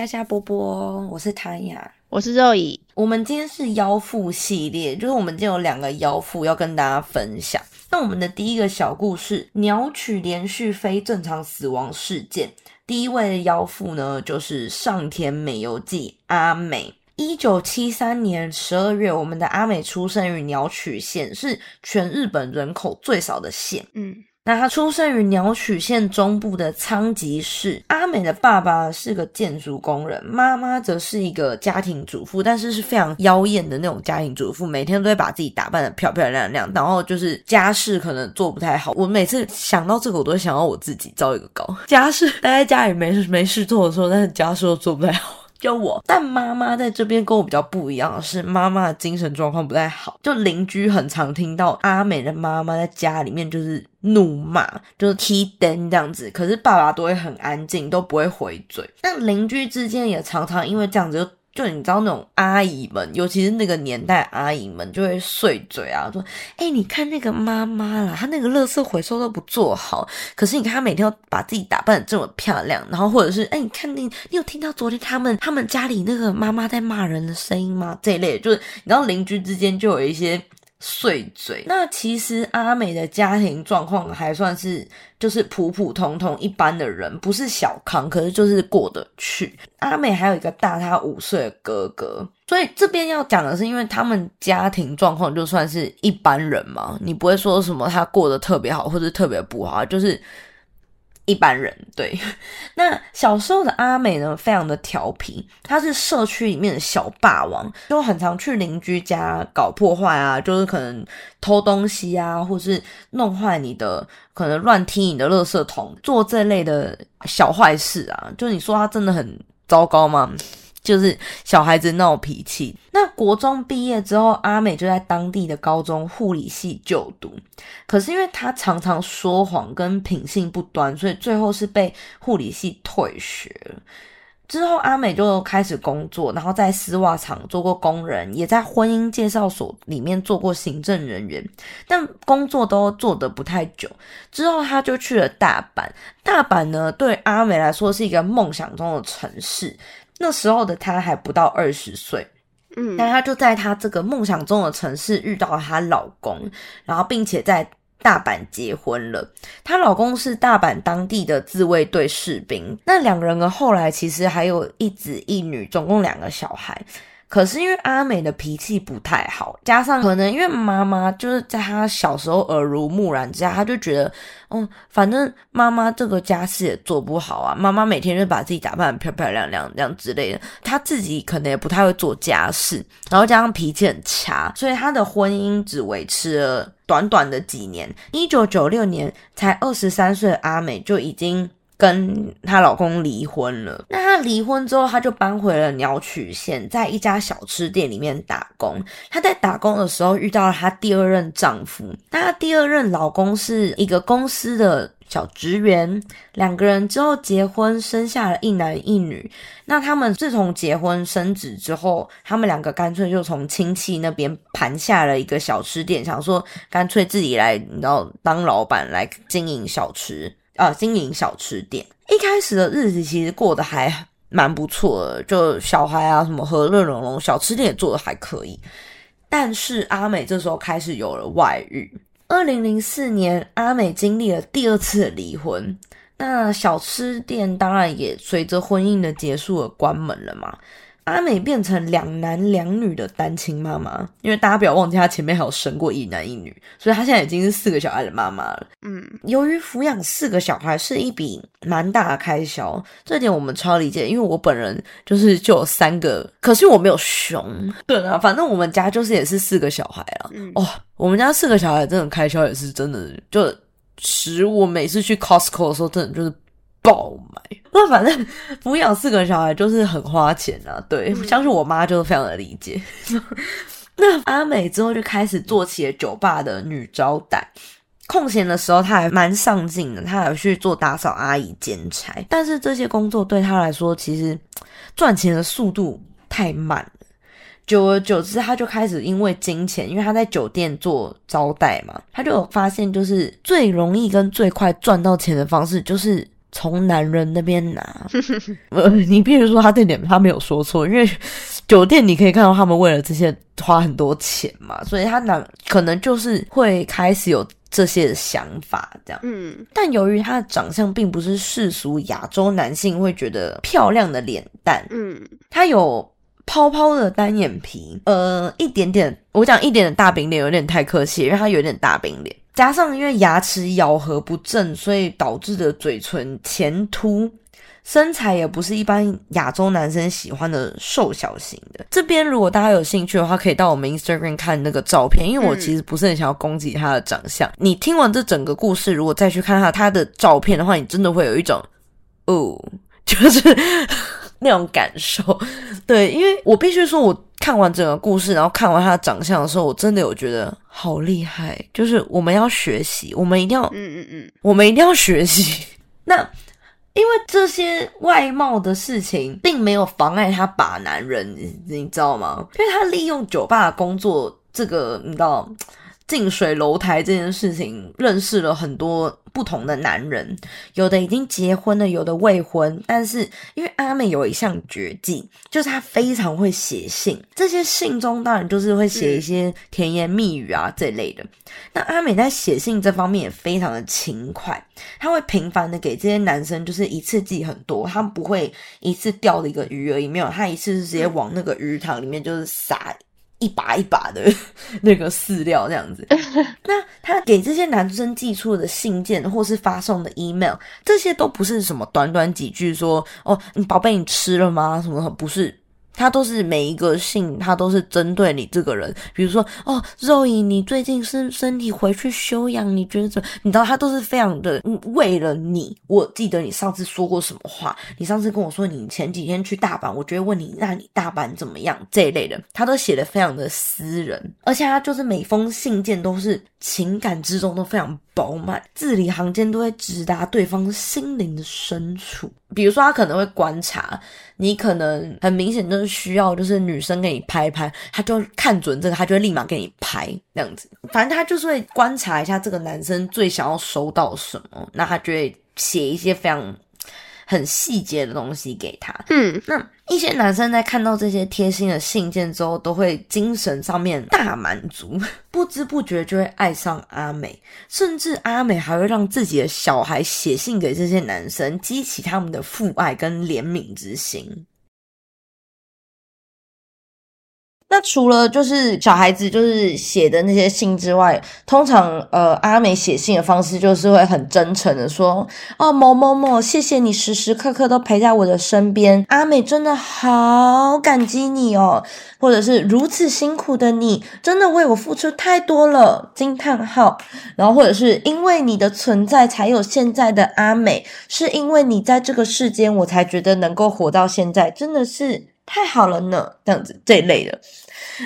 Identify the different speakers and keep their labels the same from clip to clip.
Speaker 1: 们是虾虾波波，我是谭雅，
Speaker 2: 我是肉乙。
Speaker 1: 我们今天是腰腹系列，就是我们今天有两个腰腹要跟大家分享。那我们的第一个小故事，鸟取连续非正常死亡事件。第一位腰腹呢，就是上田美由纪阿美。一九七三年十二月，我们的阿美出生于鸟取县，是全日本人口最少的县。嗯。那他出生于鸟取县中部的仓吉市。阿美的爸爸是个建筑工人，妈妈则是一个家庭主妇，但是是非常妖艳的那种家庭主妇，每天都会把自己打扮的漂漂亮亮，然后就是家事可能做不太好。我每次想到这个，我都想到我自己造一个高家事，待在家里没事没事做的时候，但是家事都做不太好。就我，但妈妈在这边跟我比较不一样的是，妈妈的精神状况不太好。就邻居很常听到阿美的妈妈在家里面就是怒骂，就是踢灯这样子，可是爸爸都会很安静，都不会回嘴。但邻居之间也常常因为这样子。就就你知道那种阿姨们，尤其是那个年代阿姨们，就会碎嘴啊，说：“哎，你看那个妈妈啦，她那个垃圾回收都不做好，可是你看她每天要把自己打扮的这么漂亮，然后或者是哎，你看你，你有听到昨天他们他们家里那个妈妈在骂人的声音吗？这一类，就是你知道邻居之间就有一些。”碎嘴。那其实阿美的家庭状况还算是就是普普通通一般的人，不是小康，可是就是过得去。阿美还有一个大她五岁的哥哥，所以这边要讲的是，因为他们家庭状况就算是一般人嘛，你不会说什么他过得特别好或者特别不好，就是。一般人对，那小时候的阿美呢，非常的调皮，她是社区里面的小霸王，就很常去邻居家搞破坏啊，就是可能偷东西啊，或是弄坏你的，可能乱踢你的垃圾桶，做这类的小坏事啊。就你说她真的很糟糕吗？就是小孩子闹脾气。那国中毕业之后，阿美就在当地的高中护理系就读。可是因为她常常说谎跟品性不端，所以最后是被护理系退学。之后阿美就开始工作，然后在丝袜厂做过工人，也在婚姻介绍所里面做过行政人员，但工作都做得不太久。之后他就去了大阪。大阪呢，对阿美来说是一个梦想中的城市。那时候的她还不到二十岁，嗯，但她就在她这个梦想中的城市遇到了她老公，然后并且在大阪结婚了。她老公是大阪当地的自卫队士兵，那两个人呢后来其实还有一子一女，总共两个小孩。可是因为阿美的脾气不太好，加上可能因为妈妈就是在她小时候耳濡目染之下，她就觉得，嗯，反正妈妈这个家事也做不好啊，妈妈每天就把自己打扮得漂漂亮亮这样之类的，她自己可能也不太会做家事，然后加上脾气很差，所以她的婚姻只维持了短短的几年。一九九六年，才二十三岁的阿美就已经。跟她老公离婚了。那她离婚之后，她就搬回了鸟取县，在一家小吃店里面打工。她在打工的时候遇到了她第二任丈夫。那她第二任老公是一个公司的小职员，两个人之后结婚，生下了一男一女。那他们自从结婚生子之后，他们两个干脆就从亲戚那边盘下了一个小吃店，想说干脆自己来，你知道当老板来经营小吃。啊，经营小吃店，一开始的日子其实过得还蛮不错的，就小孩啊什么和乐融融，小吃店也做的还可以。但是阿美这时候开始有了外遇。二零零四年，阿美经历了第二次离婚，那小吃店当然也随着婚姻的结束而关门了嘛。阿美变成两男两女的单亲妈妈，因为大家不要忘记，她前面还有生过一男一女，所以她现在已经是四个小孩的妈妈了。嗯，由于抚养四个小孩是一笔蛮大的开销，这点我们超理解，因为我本人就是就有三个，可是我没有熊。对啊，反正我们家就是也是四个小孩啊。哦，我们家四个小孩真的开销也是真的，就食物每次去 Costco 的时候，真的就是。爆买，那反正 抚养四个小孩就是很花钱啊。对，相信我妈就是非常的理解。那阿美之后就开始做起了酒吧的女招待，空闲的时候她还蛮上进的，她还去做打扫阿姨兼差。但是这些工作对她来说，其实 赚钱的速度太慢了。久而久之，她就开始因为金钱，因为她在酒店做招待嘛，她就有发现，就是最容易跟最快赚到钱的方式就是。从男人那边拿。呃，你比如说他这点他没有说错，因为 酒店你可以看到他们为了这些花很多钱嘛，所以他男可能就是会开始有这些想法这样。
Speaker 2: 嗯
Speaker 1: 但由于他的长相并不是世俗亚洲男性会觉得漂亮的脸蛋，
Speaker 2: 嗯
Speaker 1: 他有泡泡的单眼皮，呃，一点点，我讲一点点大饼脸有点太客气，因为他有点大饼脸，加上因为牙齿咬合不正，所以导致的嘴唇前凸。身材也不是一般亚洲男生喜欢的瘦小型的。这边如果大家有兴趣的话，可以到我们 Instagram 看那个照片，因为我
Speaker 2: 嗯
Speaker 1: 其实不是很想要攻击他的长相。你听完这整个故事，如果再去看他他的照片的话，你真的会有一种哦，就是 那种感受。对，因为我必须说，我看完整个故事，然后看完他的长相的时候，我真的有觉得好厉害。就是我们要学习，我们一定要
Speaker 2: 嗯嗯嗯，
Speaker 1: 我们一定要学习。那因为这些外貌的事情，并没有妨碍他把男人，你你知道吗？因为他利用酒吧的工作，这个你知道近水楼台这件事情，认识了很多不同的男人，有的已经结婚了，有的未婚。但是因为阿美有一项绝技，就是她非常会写信，这些信中当然就是会写一些甜言蜜语啊这类的。那阿美在写信这方面也非常的勤快，她会频繁的给这些男生，就是一次寄很多，她不会一次钓了一个鱼而已，没有，她一次是直接往那个鱼塘里面就是撒一把一把的 那个饲料这样子。那他给这些男生寄出的信件或是发送的 email，这些都不是什么短短几句说哦，你宝贝你吃了吗？什么不是？他都是每一个信，他都是针对你这个人，比如说哦，肉姨，你最近是身体回去休养，你觉得怎么？你知道他都是非常的为了你。我记得你上次说过什么话？你上次跟我说你前几天去大阪，我就会问你，那你大阪怎么样？这一类的，他都写的非常的私人，而且他就是每封信件都是情感之中都非常饱满，字里行间都会直达对方心灵的深处。比如说，他可能会观察你，可能很明显就是需要，就是女生给你拍一拍，他就看准这个，他就会立马给你拍这样子。反正他就是会观察一下这个男生最想要收到什么，那他就会写一些非常很细节的东西给他。
Speaker 2: 嗯，
Speaker 1: 那一些男生在看到这些贴心的信件之后，都会精神上面大满足，不知不觉就会爱上阿美，甚至阿美还会让自己的小孩写信给这些男生，激起他们的父爱跟怜悯之心。那除了就是小孩子就是写的那些信之外，通常呃阿美写信的方式就是会很真诚的说，哦某某某，谢谢你时时刻刻都陪在我的身边，阿美真的好感激你哦，或者是如此辛苦的你，真的为我付出太多了，惊叹号，然后或者是因为你的存在才有现在的阿美，是因为你在这个世间，我才觉得能够活到现在，真的是太好了呢，这样子这一类的。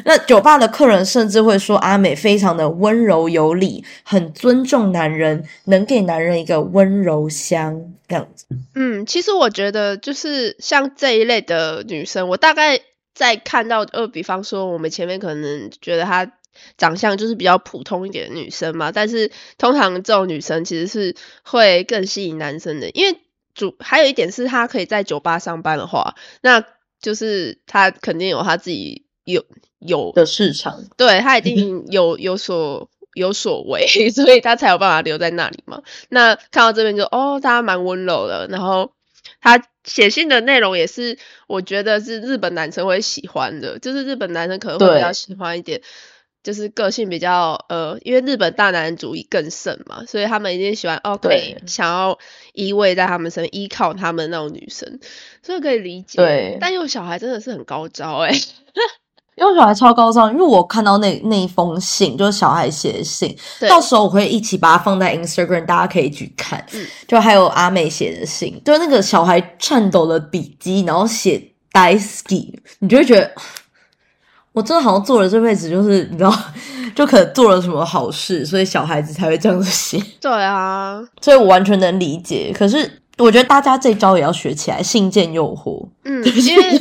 Speaker 1: 那酒吧的客人甚至会说阿美非常的温柔有礼，很尊重男人，能给男人一个温柔乡这样子。
Speaker 2: 嗯，其实我觉得就是像这一类的女生，我大概在看到呃，比方说我们前面可能觉得她长相就是比较普通一点的女生嘛，但是通常这种女生其实是会更吸引男生的，因为主还有一点是她可以在酒吧上班的话，那就是他肯定有他自己有有
Speaker 1: 的市场，
Speaker 2: 对他一定 有有所有所为，所以他才有办法留在那里嘛。那看到这边就哦，大家蛮温柔的，然后他写信的内容也是，我觉得是日本男生会喜欢的，就是日本男生可能会比较喜欢一点。就是个性比较呃，因为日本大男人主义更盛嘛，所以他们一定喜欢哦，可以
Speaker 1: 对
Speaker 2: 想要依偎在他们身边，依靠他们那种女生，所以可以理解。
Speaker 1: 对
Speaker 2: 但有小孩真的是很高招哎、
Speaker 1: 因为小孩超高尚，因为我看到那那一封信，就是小孩写的信，到时候我会一起把它放在 Instagram，大家可以去看。
Speaker 2: 嗯
Speaker 1: 就还有阿美写的信，就是那个小孩颤抖的笔记，然后写 “daisuki”，你就会觉得，我真的好像做了这辈子，就是你知道，就可能做了什么好事，所以小孩子才会这样子写。
Speaker 2: 对啊，
Speaker 1: 所以我完全能理解。可是我觉得大家这招也要学起来，信件诱惑。
Speaker 2: 嗯，因为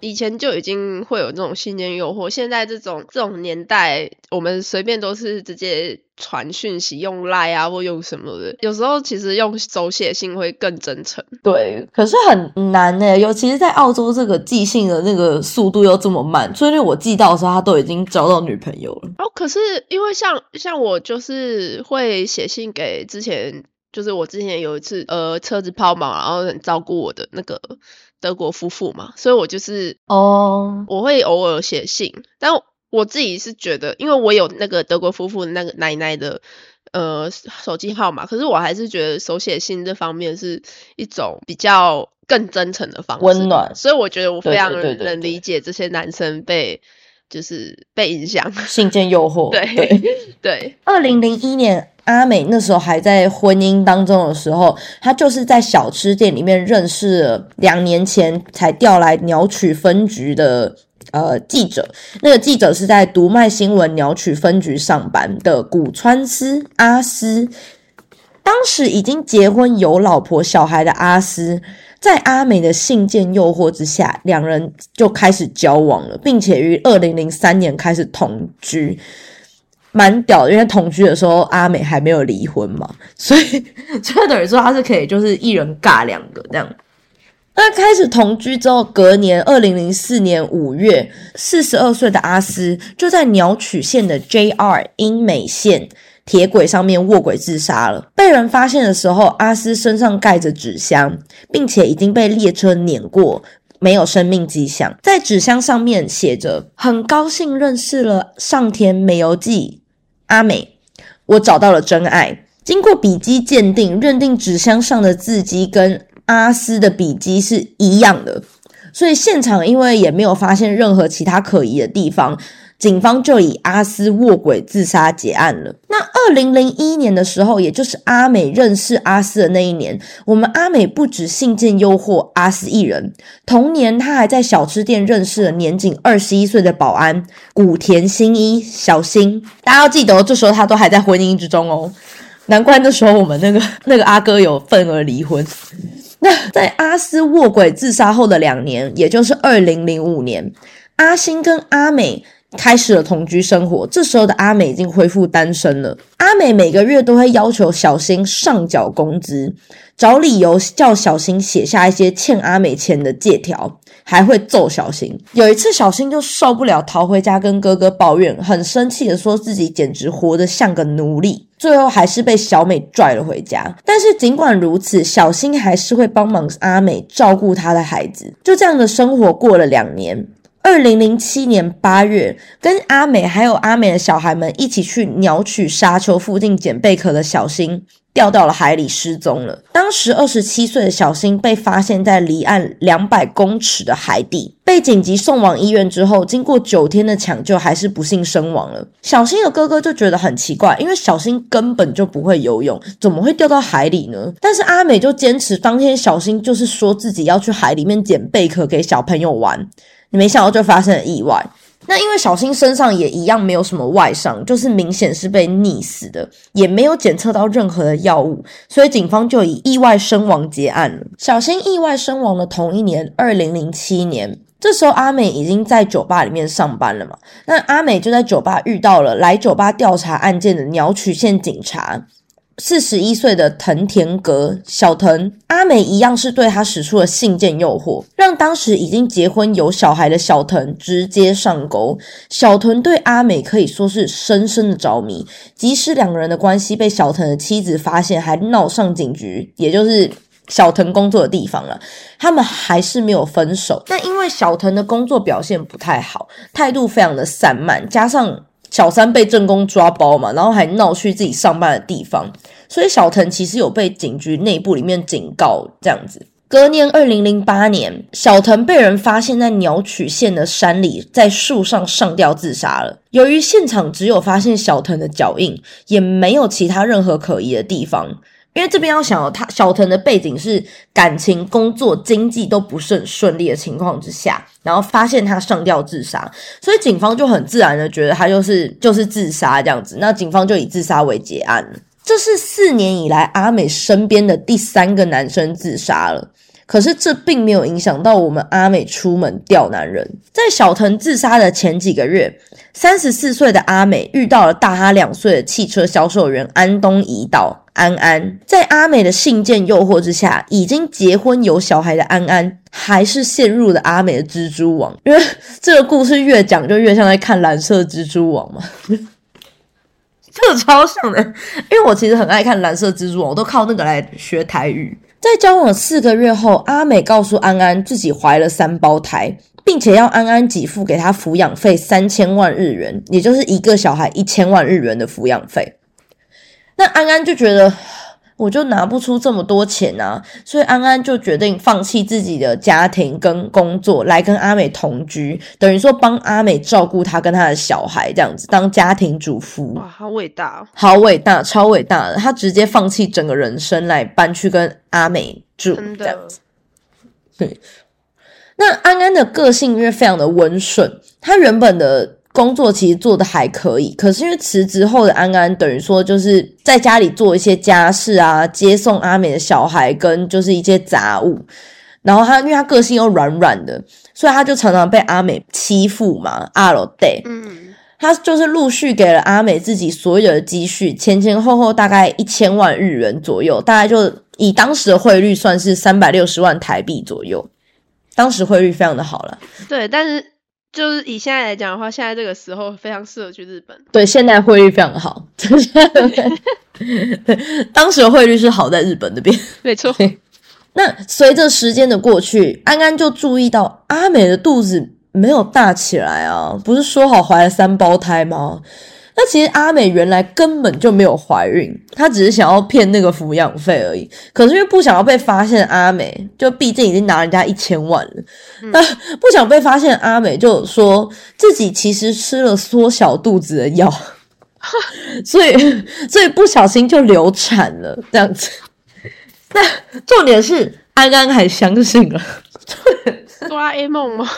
Speaker 2: 以前就已经会有这种信件诱惑，现在这种这种年代，我们随便都是直接传讯息，用赖啊或用什么的。有时候其实用手写信会更真诚。
Speaker 1: 对，可是很难呢，尤其是在澳洲这个寄信的那个速度又这么慢，所以我寄到的时候，他都已经交到女朋友了。
Speaker 2: 哦，可是因为像像我就是会写信给之前。就是我之前有一次，呃，车子抛锚，然后很照顾我的那个德国夫妇嘛，所以我就是
Speaker 1: 哦，
Speaker 2: 我会偶尔写信，但我自己是觉得，因为我有那个德国夫妇那个奶奶的呃手机号码，可是我还是觉得手写信这方面是一种比较更真诚的方式，
Speaker 1: 温暖，
Speaker 2: 所以我觉得我非常能理解这些男生被。就是被影响，
Speaker 1: 信件诱惑。
Speaker 2: 对对对。
Speaker 1: 二零零一年，阿美那时候还在婚姻当中的时候，她就是在小吃店里面认识了两年前才调来鸟取分局的呃记者。那个记者是在读卖新闻鸟取分局上班的古川司阿司。当时已经结婚有老婆小孩的阿斯。在阿美的信件诱惑之下，两人就开始交往了，并且于二零零三年开始同居，蛮屌的。因为同居的时候，阿美还没有离婚嘛，所以 就等于说他是可以就是一人尬两个这样。那开始同居之后，隔年二零零四年五月，四十二岁的阿斯就在鸟取县的 JR 英美线。铁轨上面卧轨自杀了。被人发现的时候，阿斯身上盖着纸箱，并且已经被列车碾过，没有生命迹象。在纸箱上面写着：“很高兴认识了上田美游记阿美，我找到了真爱。”经过笔迹鉴定，认定纸箱上的字迹跟阿斯的笔迹是一样的，所以现场因为也没有发现任何其他可疑的地方。警方就以阿斯卧轨自杀结案了。那二零零一年的时候，也就是阿美认识阿斯的那一年，我们阿美不止信件诱惑阿斯一人，同年他还在小吃店认识了年仅二十一岁的保安古田新一小新。大家要记得，这时候他都还在婚姻之中哦，难怪那时候我们那个那个阿哥有份而离婚。那在阿斯卧轨自杀后的两年，也就是二零零五年，阿星跟阿美。开始了同居生活，这时候的阿美已经恢复单身了。阿美每个月都会要求小新上缴工资，找理由叫小新写下一些欠阿美钱的借条，还会揍小新。有一次，小新就受不了，逃回家跟哥哥抱怨，很生气的说自己简直活得像个奴隶。最后还是被小美拽了回家。但是尽管如此，小新还是会帮忙阿美照顾她的孩子。就这样的生活过了两年。二零零七年八月，跟阿美还有阿美的小孩们一起去鸟取沙丘附近捡贝壳的小新掉到了海里失踪了。当时二十七岁的小新被发现在离岸两百公尺的海底，被紧急送往医院之后，经过九天的抢救，还是不幸身亡了。小新的哥哥就觉得很奇怪，因为小新根本就不会游泳，怎么会掉到海里呢？但是阿美就坚持，当天小新就是说自己要去海里面捡贝壳给小朋友玩。没想到就发生了意外。那因为小新身上也一样没有什么外伤，就是明显是被溺死的，也没有检测到任何的药物，所以警方就以意外身亡结案了。小新意外身亡的同一年，二零零七年，这时候阿美已经在酒吧里面上班了嘛？那阿美就在酒吧遇到了来酒吧调查案件的鸟取县警察。四十一岁的藤田格小藤阿美一样是对他使出了信件诱惑，让当时已经结婚有小孩的小藤直接上钩。小藤对阿美可以说是深深的着迷，即使两个人的关系被小藤的妻子发现，还闹上警局，也就是小藤工作的地方了，他们还是没有分手。但因为小藤的工作表现不太好，态度非常的散漫，加上。小三被正宫抓包嘛，然后还闹去自己上班的地方，所以小藤其实有被警局内部里面警告这样子。隔年二零零八年，小藤被人发现在鸟取县的山里，在树上上吊自杀了。由于现场只有发现小藤的脚印，也没有其他任何可疑的地方。因为这边要想，他小藤的背景是感情、工作、经济都不是很顺利的情况之下，然后发现他上吊自杀，所以警方就很自然的觉得他就是就是自杀这样子。那警方就以自杀为结案这是四年以来阿美身边的第三个男生自杀了。可是这并没有影响到我们阿美出门钓男人。在小藤自杀的前几个月，三十四岁的阿美遇到了大他两岁的汽车销售员安东怡岛安安。在阿美的信件诱惑之下，已经结婚有小孩的安安，还是陷入了阿美的蜘蛛网。因为这个故事越讲就越像在看蓝色蜘蛛网嘛。这超像的，因为我其实很爱看蓝色蜘蛛网，我都靠那个来学台语。在交往四个月后，阿美告诉安安自己怀了三胞胎，并且要安安给付给她抚养费三千万日元，也就是一个小孩一千万日元的抚养费。那安安就觉得。我就拿不出这么多钱啊，所以安安就决定放弃自己的家庭跟工作，来跟阿美同居，等于说帮阿美照顾她跟她的小孩，这样子当家庭主妇。
Speaker 2: 哇，好伟大，
Speaker 1: 好伟大，超伟大的！他直接放弃整个人生来搬去跟阿美住，这样子。对，那安安的个性因为非常的温顺，他原本的。工作其实做的还可以，可是因为辞职后的安安等于说就是在家里做一些家事啊，接送阿美的小孩跟就是一些杂物，然后他因为他个性又软软的，所以他就常常被阿美欺负嘛。阿罗 day，嗯，他就是陆续给了阿美自己所有的积蓄，前前后后大概一千万日元左右，大概就以当时的汇率算是三百六十万台币左右，当时汇率非常的好了。
Speaker 2: 对，但是。就是以现在来讲的话，现在这个时候非常适合去日本。
Speaker 1: 对，现在汇率非常好。当时的汇率是好在日本那边，
Speaker 2: 没错。
Speaker 1: 那随着时间的过去，安安就注意到阿美的肚子没有大起来啊，不是说好怀了三胞胎吗？那其实阿美原来根本就没有怀孕，她只是想要骗那个抚养费而已。可是因为不想要被发现，阿美就毕竟已经拿人家一千万了，那 不想被发现，阿美就说自己其实吃了缩小肚子的药，所以 所以不小心就流产了这样子。那重点是安安还相信了，
Speaker 2: 哆啦 A 梦吗？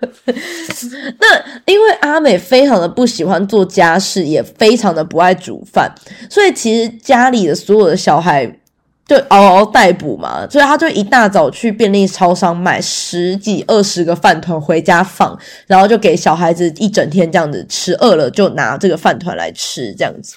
Speaker 1: 那因为阿美非常的不喜欢做家事，也非常的不爱煮饭，所以其实家里的所有的小孩就嗷嗷待哺嘛，所以他就一大早去便利超商买十几二十个饭团回家放，然后就给小孩子一整天这样子吃，饿了就拿这个饭团来吃，这样子。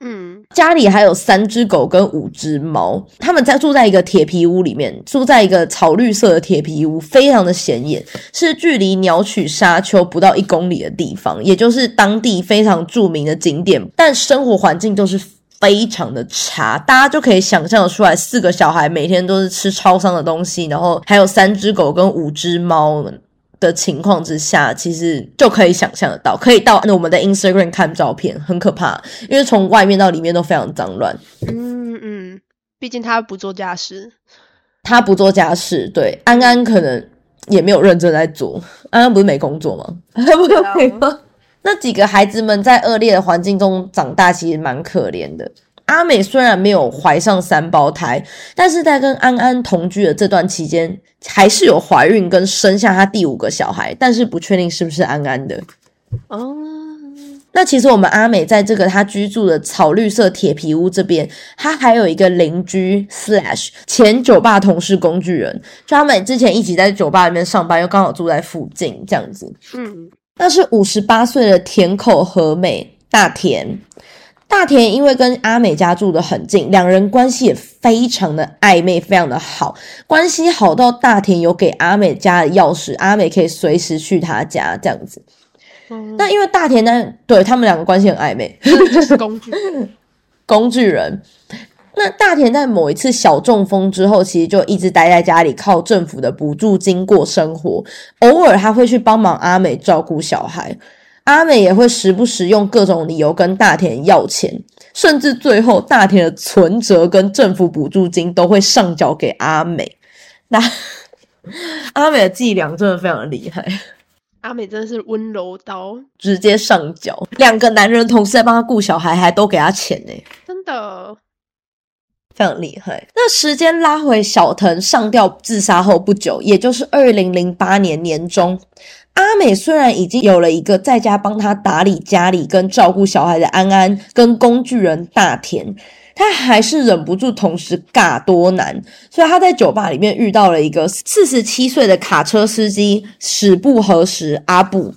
Speaker 1: 嗯，家里还有三只狗跟五只猫，他们在住在一个铁皮屋里面，住在一个草绿色的铁皮屋，非常的显眼，是距离鸟取沙丘不到一公里的地方，也就是当地非常著名的景点，但生活环境都是非常的差，大家就可以想象的出来，四个小孩每天都是吃超商的东西，然后还有三只狗跟五只猫。的情况之下，其实就可以想象得到，可以到我们的 Instagram 看照片，很可怕，因为从外面到里面都非常脏乱。
Speaker 2: 嗯嗯，毕竟他不做家事，
Speaker 1: 他不做家事，对安安可能也没有认真在做。安安不是没工作吗？那几个孩子们在恶劣的环境中长大，其实蛮可怜的。阿美虽然没有怀上三胞胎，但是在跟安安同居的这段期间，还是有怀孕跟生下她第五个小孩，但是不确定是不是安安的。哦，那其实我们阿美在这个她居住的草绿色铁皮屋这边，她还有一个邻居 slash 前酒吧同事工具人，就他们之前一起在酒吧里面上班，又刚好住在附近这样子。嗯，那是五十八岁的田口和美大田。大田因为跟阿美家住的很近，两人关系也非常的暧昧，非常的好，关系好到大田有给阿美家的钥匙，阿美可以随时去他家这样子。那因为大田呢，对他们两个关系很暧昧，是
Speaker 2: 工具
Speaker 1: 工具人。那大田在某一次小中风之后，其实就一直待在家里，靠政府的补助金过生活，偶尔他会去帮忙阿美照顾小孩。阿美也会时不时用各种理由跟大田要钱，甚至最后大田的存折跟政府补助金都会上缴给阿美。那 阿美的伎俩真的非常的厉害，
Speaker 2: 阿美真的是温柔刀，
Speaker 1: 直接上缴。两个男人同时在帮他顾小孩，还都给他钱呢，
Speaker 2: 真的
Speaker 1: 非常厉害。那时间拉回小藤上吊自杀后不久，也就是二零零八年年中。阿美虽然已经有了一个在家帮他打理家里跟照顾小孩的安安，跟工具人大田。她还是忍不住同时尬多男，所以她在酒吧里面遇到了一个四十七岁的卡车司机死不合时阿布。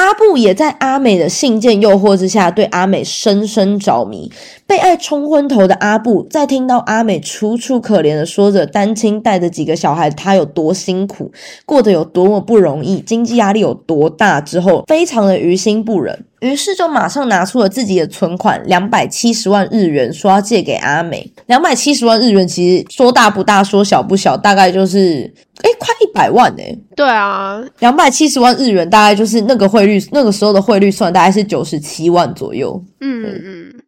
Speaker 1: 阿布也在阿美的信件诱惑之下，对阿美深深着迷。被爱冲昏头的阿布，在听到阿美楚楚可怜的说着单亲带着几个小孩，他有多辛苦，过得有多么不容易，经济压力有多大之后，非常的于心不忍。于是就马上拿出了自己的存款两百七十万日元，说要借给阿美。两百七十万日元其实说大不大，说小不小，大概就是哎快一百万哎。
Speaker 2: 对啊，
Speaker 1: 两百七十万日元大概就是那个汇率，那个时候的汇率算大概是九十七万左右。
Speaker 2: 嗯嗯，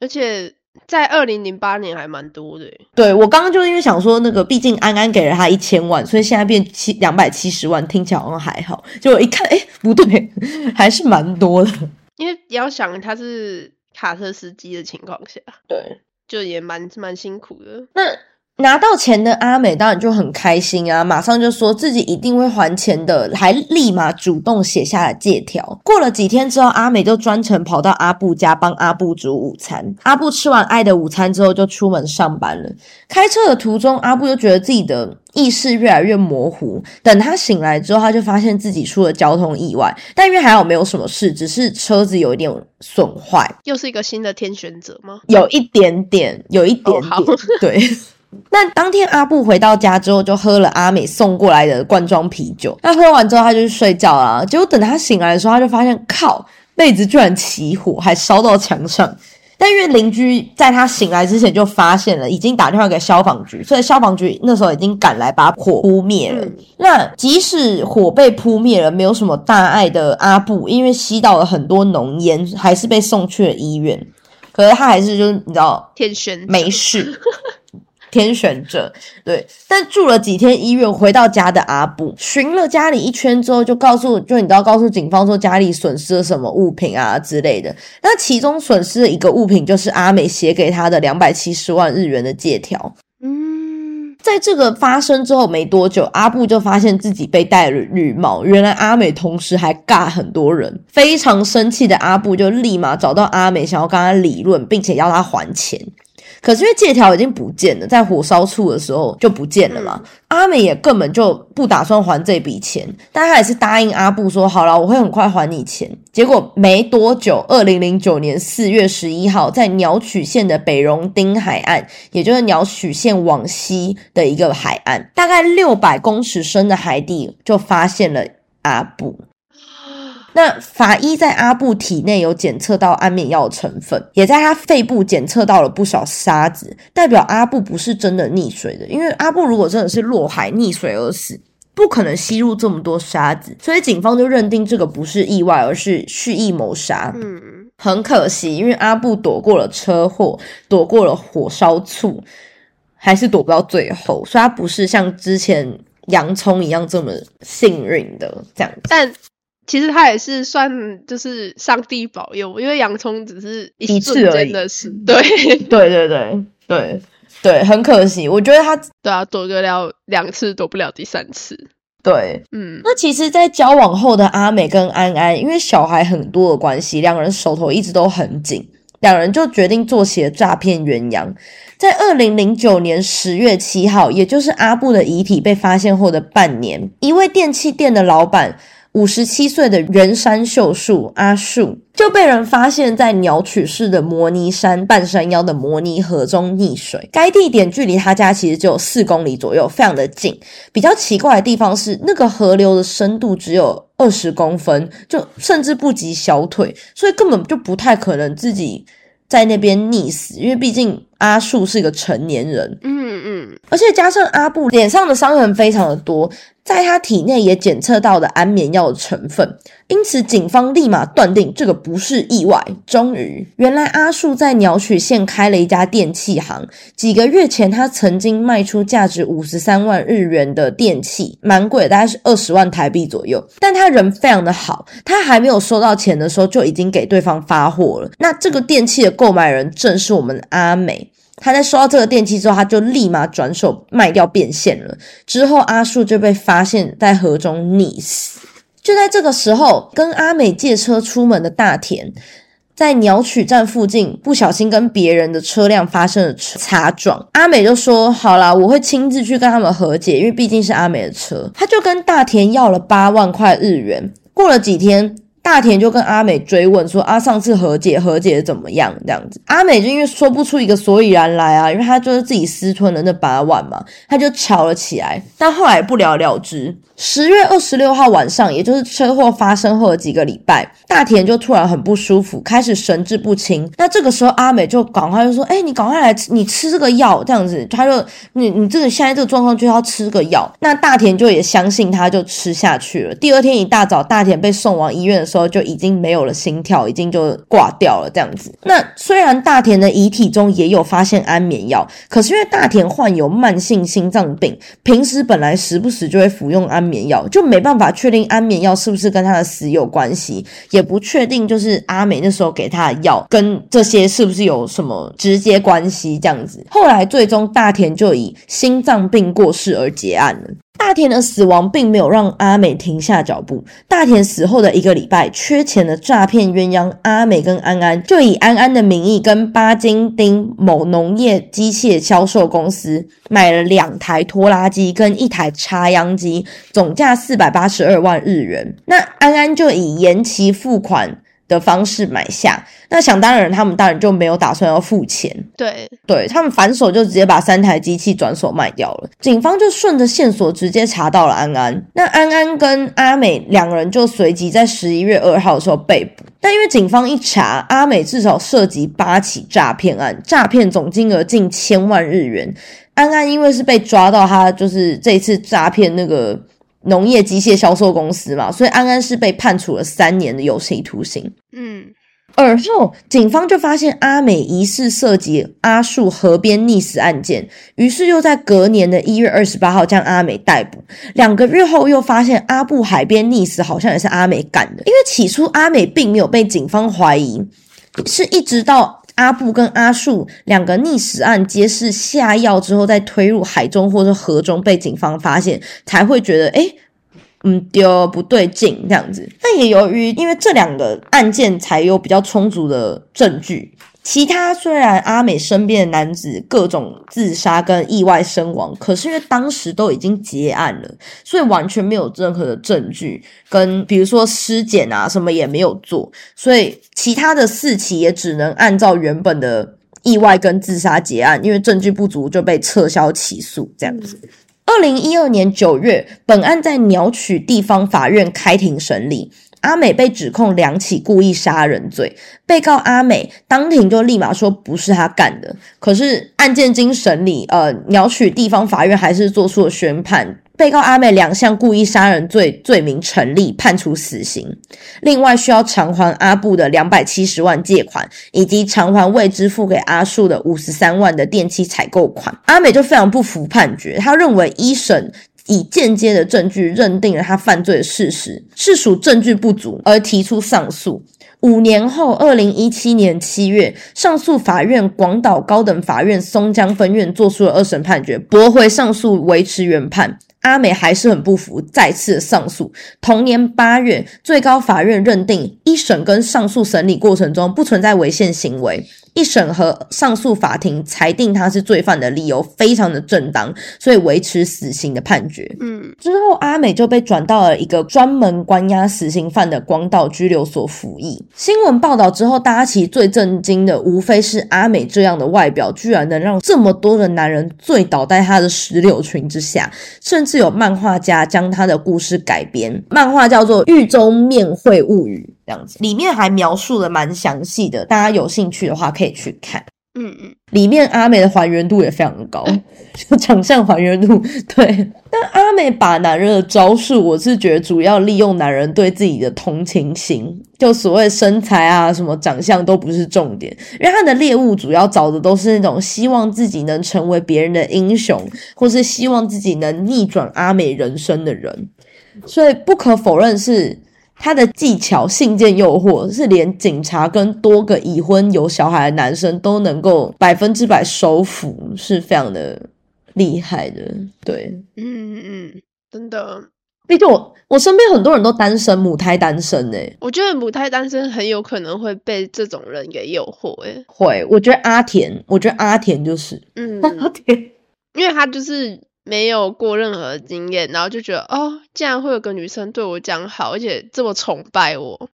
Speaker 2: 而且在二零零八年还蛮多的。
Speaker 1: 对我刚刚就是因为想说，那个毕竟安安给了他一千万，所以现在变七两百七十万，听起来好像还好。就我一看，哎，不对，还是蛮多的。
Speaker 2: 因为你要想他是卡车司机的情况下，
Speaker 1: 对，
Speaker 2: 就也蛮蛮辛苦的。
Speaker 1: 那。拿到钱的阿美当然就很开心啊，马上就说自己一定会还钱的，还立马主动写下了借条。过了几天之后，阿美就专程跑到阿布家帮阿布煮午餐。阿布吃完爱的午餐之后，就出门上班了。开车的途中，阿布就觉得自己的意识越来越模糊。等他醒来之后，他就发现自己出了交通意外，但因为还好没有什么事，只是车子有一点损坏。
Speaker 2: 又是一个新的天选者吗？
Speaker 1: 有一点点，有一点点，对。那当天阿布回到家之后，就喝了阿美送过来的罐装啤酒。那喝完之后，他就去睡觉了。结果等他醒来的时候，他就发现靠，被子居然起火，还烧到墙上。但因为邻居在他醒来之前就发现了，已经打电话给消防局，所以消防局那时候已经赶来把火扑灭了。那即使火被扑灭了，没有什么大碍的阿布，因为吸到了很多浓烟，还是被送去了医院。可是他还是就是你知道，
Speaker 2: 天选
Speaker 1: 没事。天选者对，但住了几天医院，回到家的阿布寻了家里一圈之后，就告诉，就你知道告诉警方说家里损失了什么物品啊之类的。那其中损失的一个物品就是阿美写给他的两百七十万日元的借条。
Speaker 2: 嗯，
Speaker 1: 在这个发生之后没多久，阿布就发现自己被戴了绿帽，原来阿美同时还尬很多人。非常生气的阿布就立马找到阿美，想要跟他理论，并且要他还钱。可是因为借条已经不见了，在火烧处的时候就不见了嘛。阿美也根本就不打算还这笔钱，但他也是答应阿布说好了，我会很快还你钱。结果没多久，二零零九年四月十一号，在鸟取县的北荣町海岸，也就是鸟取县往西的一个海岸，大概六百公尺深的海底，就发现了阿布。那法医在阿布体内有检测到安眠药成分，也在他肺部检测到了不少沙子，代表阿布不是真的溺水的。因为阿布如果真的是落海溺水而死，不可能吸入这么多沙子，所以警方就认定这个不是意外，而是蓄意谋杀。
Speaker 2: 嗯，
Speaker 1: 很可惜，因为阿布躲过了车祸，躲过了火烧醋，还是躲不到最后，所以他不是像之前洋葱一样这么幸运的这样。
Speaker 2: 但其实他也是算就是上帝保佑，因为洋葱只是一瞬间的事。对
Speaker 1: 对对对对对，很可惜，我觉得他
Speaker 2: 对啊，躲得了两次，躲不了第三次。
Speaker 1: 对，
Speaker 2: 嗯，
Speaker 1: 那其实，在交往后的阿美跟安安，因为小孩很多的关系，两人手头一直都很紧，两人就决定做起了诈骗鸳鸯。在二零零九年十月七号，也就是阿布的遗体被发现后的半年，一位电器店的老板。五十七岁的原山秀树阿树就被人发现，在鸟取市的摩尼山半山腰的摩尼河中溺水。该地点距离他家其实只有四公里左右，非常的近。比较奇怪的地方是，那个河流的深度只有二十公分，就甚至不及小腿，所以根本就不太可能自己在那边溺死，因为毕竟阿树是一个成年人。
Speaker 2: 嗯嗯，
Speaker 1: 而且加上阿布脸上的伤痕非常的多。在他体内也检测到了安眠药的成分，因此警方立马断定这个不是意外。终于，原来阿树在鸟取县开了一家电器行。几个月前，他曾经卖出价值五十三万日元的电器，蛮贵，大概是二十万台币左右。但他人非常的好，他还没有收到钱的时候就已经给对方发货了。那这个电器的购买人正是我们阿美。他在收到这个电器之后，他就立马转手卖掉变现了。之后，阿树就被发现在河中溺死。就在这个时候，跟阿美借车出门的大田。在鸟取站附近，不小心跟别人的车辆发生了擦撞。阿美就说：“好啦，我会亲自去跟他们和解，因为毕竟是阿美的车。”他就跟大田要了八万块日元。过了几天。大田就跟阿美追问说：“啊，上次和解和解怎么样？这样子，阿美就因为说不出一个所以然来啊，因为他就是自己私吞了那八万嘛，他就吵了起来，但后来不了了之。十月二十六号晚上，也就是车祸发生后的几个礼拜，大田就突然很不舒服，开始神志不清。那这个时候，阿美就赶快就说：“哎，你赶快来吃，你吃这个药，这样子。”他就你你这个现在这个状况就要吃个药。那大田就也相信他，就吃下去了。第二天一大早，大田被送往医院的时候。就已经没有了心跳，已经就挂掉了这样子。那虽然大田的遗体中也有发现安眠药，可是因为大田患有慢性心脏病，平时本来时不时就会服用安眠眠药，就没办法确定安眠药是不是跟他的死有关系，也不确定就是阿美那时候给他的药跟这些是不是有什么直接关系这样子。后来最终大田就以心脏病过世而结案了。大田的死亡并没有让阿美停下脚步。大田死后的一个礼拜，缺钱的诈骗鸳鸯阿美跟安安就以安安的名义跟巴金丁某农业机械销售公司买了两台拖拉机跟一台插秧机，总价四百八十二万日元。那安安就以延期付款。的方式买下，那想当然，他们当然就没有打算要付钱。
Speaker 2: 对，
Speaker 1: 对他们反手就直接把三台机器转手卖掉了。警方就顺着线索直接查到了安安。那安安跟阿美两个人就随即在十一月二号的时候被捕。但因为警方一查，阿美至少涉及八起诈骗案，诈骗总金额近千万日元。安安因为是被抓到，他就是这次诈骗那个。农业机械销售公司嘛，所以安安是被判处了三年的有期徒刑。嗯，而后警方就发现阿美疑似涉及阿树河边溺死案件，于是又在隔年的一月二十八号将阿美逮捕。两个月后又发现阿布海边溺死，好像也是阿美干的。因为起初阿美并没有被警方怀疑，是一直到。阿布跟阿树两个溺死案皆是下药之后再推入海中或者河中被警方发现，才会觉得哎，嗯，丢不对劲这样子。但也由于因为这两个案件才有比较充足的证据。其他虽然阿美身边的男子各种自杀跟意外身亡，可是因为当时都已经结案了，所以完全没有任何的证据，跟比如说尸检啊什么也没有做，所以其他的四起也只能按照原本的意外跟自杀结案，因为证据不足就被撤销起诉这样子。二零一二年九月，本案在鸟取地方法院开庭审理。阿美被指控两起故意杀人罪，被告阿美当庭就立马说不是他干的。可是案件经审理，呃，鸟取地方法院还是做出了宣判。被告阿美两项故意杀人罪罪名成立，判处死刑。另外需要偿还阿布的两百七十万借款，以及偿还未支付给阿树的五十三万的电器采购款。阿美就非常不服判决，他认为一审以间接的证据认定了他犯罪的事实，是属证据不足而提出上诉。五年后，二零一七年七月，上诉法院广岛高等法院松江分院作出了二审判决，驳回上诉，维持原判。阿美还是很不服，再次上诉。同年八月，最高法院认定一审跟上诉审理过程中不存在违宪行为。一审和上诉法庭裁定他是罪犯的理由非常的正当，所以维持死刑的判决。嗯，之后阿美就被转到了一个专门关押死刑犯的广岛拘留所服役。新闻报道之后，大家其实最震惊的无非是阿美这样的外表，居然能让这么多的男人醉倒在她的石榴裙之下，甚至有漫画家将她的故事改编，漫画叫做《狱中面会物语》。这样子，里面还描述的蛮详细的，大家有兴趣的话可以去看。嗯嗯，里面阿美的还原度也非常高，就长相还原度。对，但阿美把男人的招数，我是觉得主要利用男人对自己的同情心，就所谓身材啊什么长相都不是重点，因为他的猎物主要找的都是那种希望自己能成为别人的英雄，或是希望自己能逆转阿美人生的人。所以不可否认是。他的技巧信件诱惑是连警察跟多个已婚有小孩的男生都能够百分之百收服，是非常的厉害的。对，
Speaker 2: 嗯嗯，真的。
Speaker 1: 毕竟我我身边很多人都单身，母胎单身哎、
Speaker 2: 我觉得母胎单身很有可能会被这种人给诱惑，诶
Speaker 1: 会，我觉得阿田，我觉得阿田就是
Speaker 2: 嗯，
Speaker 1: 阿田，
Speaker 2: 因为他就是没有过任何经验，然后就觉得哦，竟然会有个女生对我这样好，而且这么崇拜我，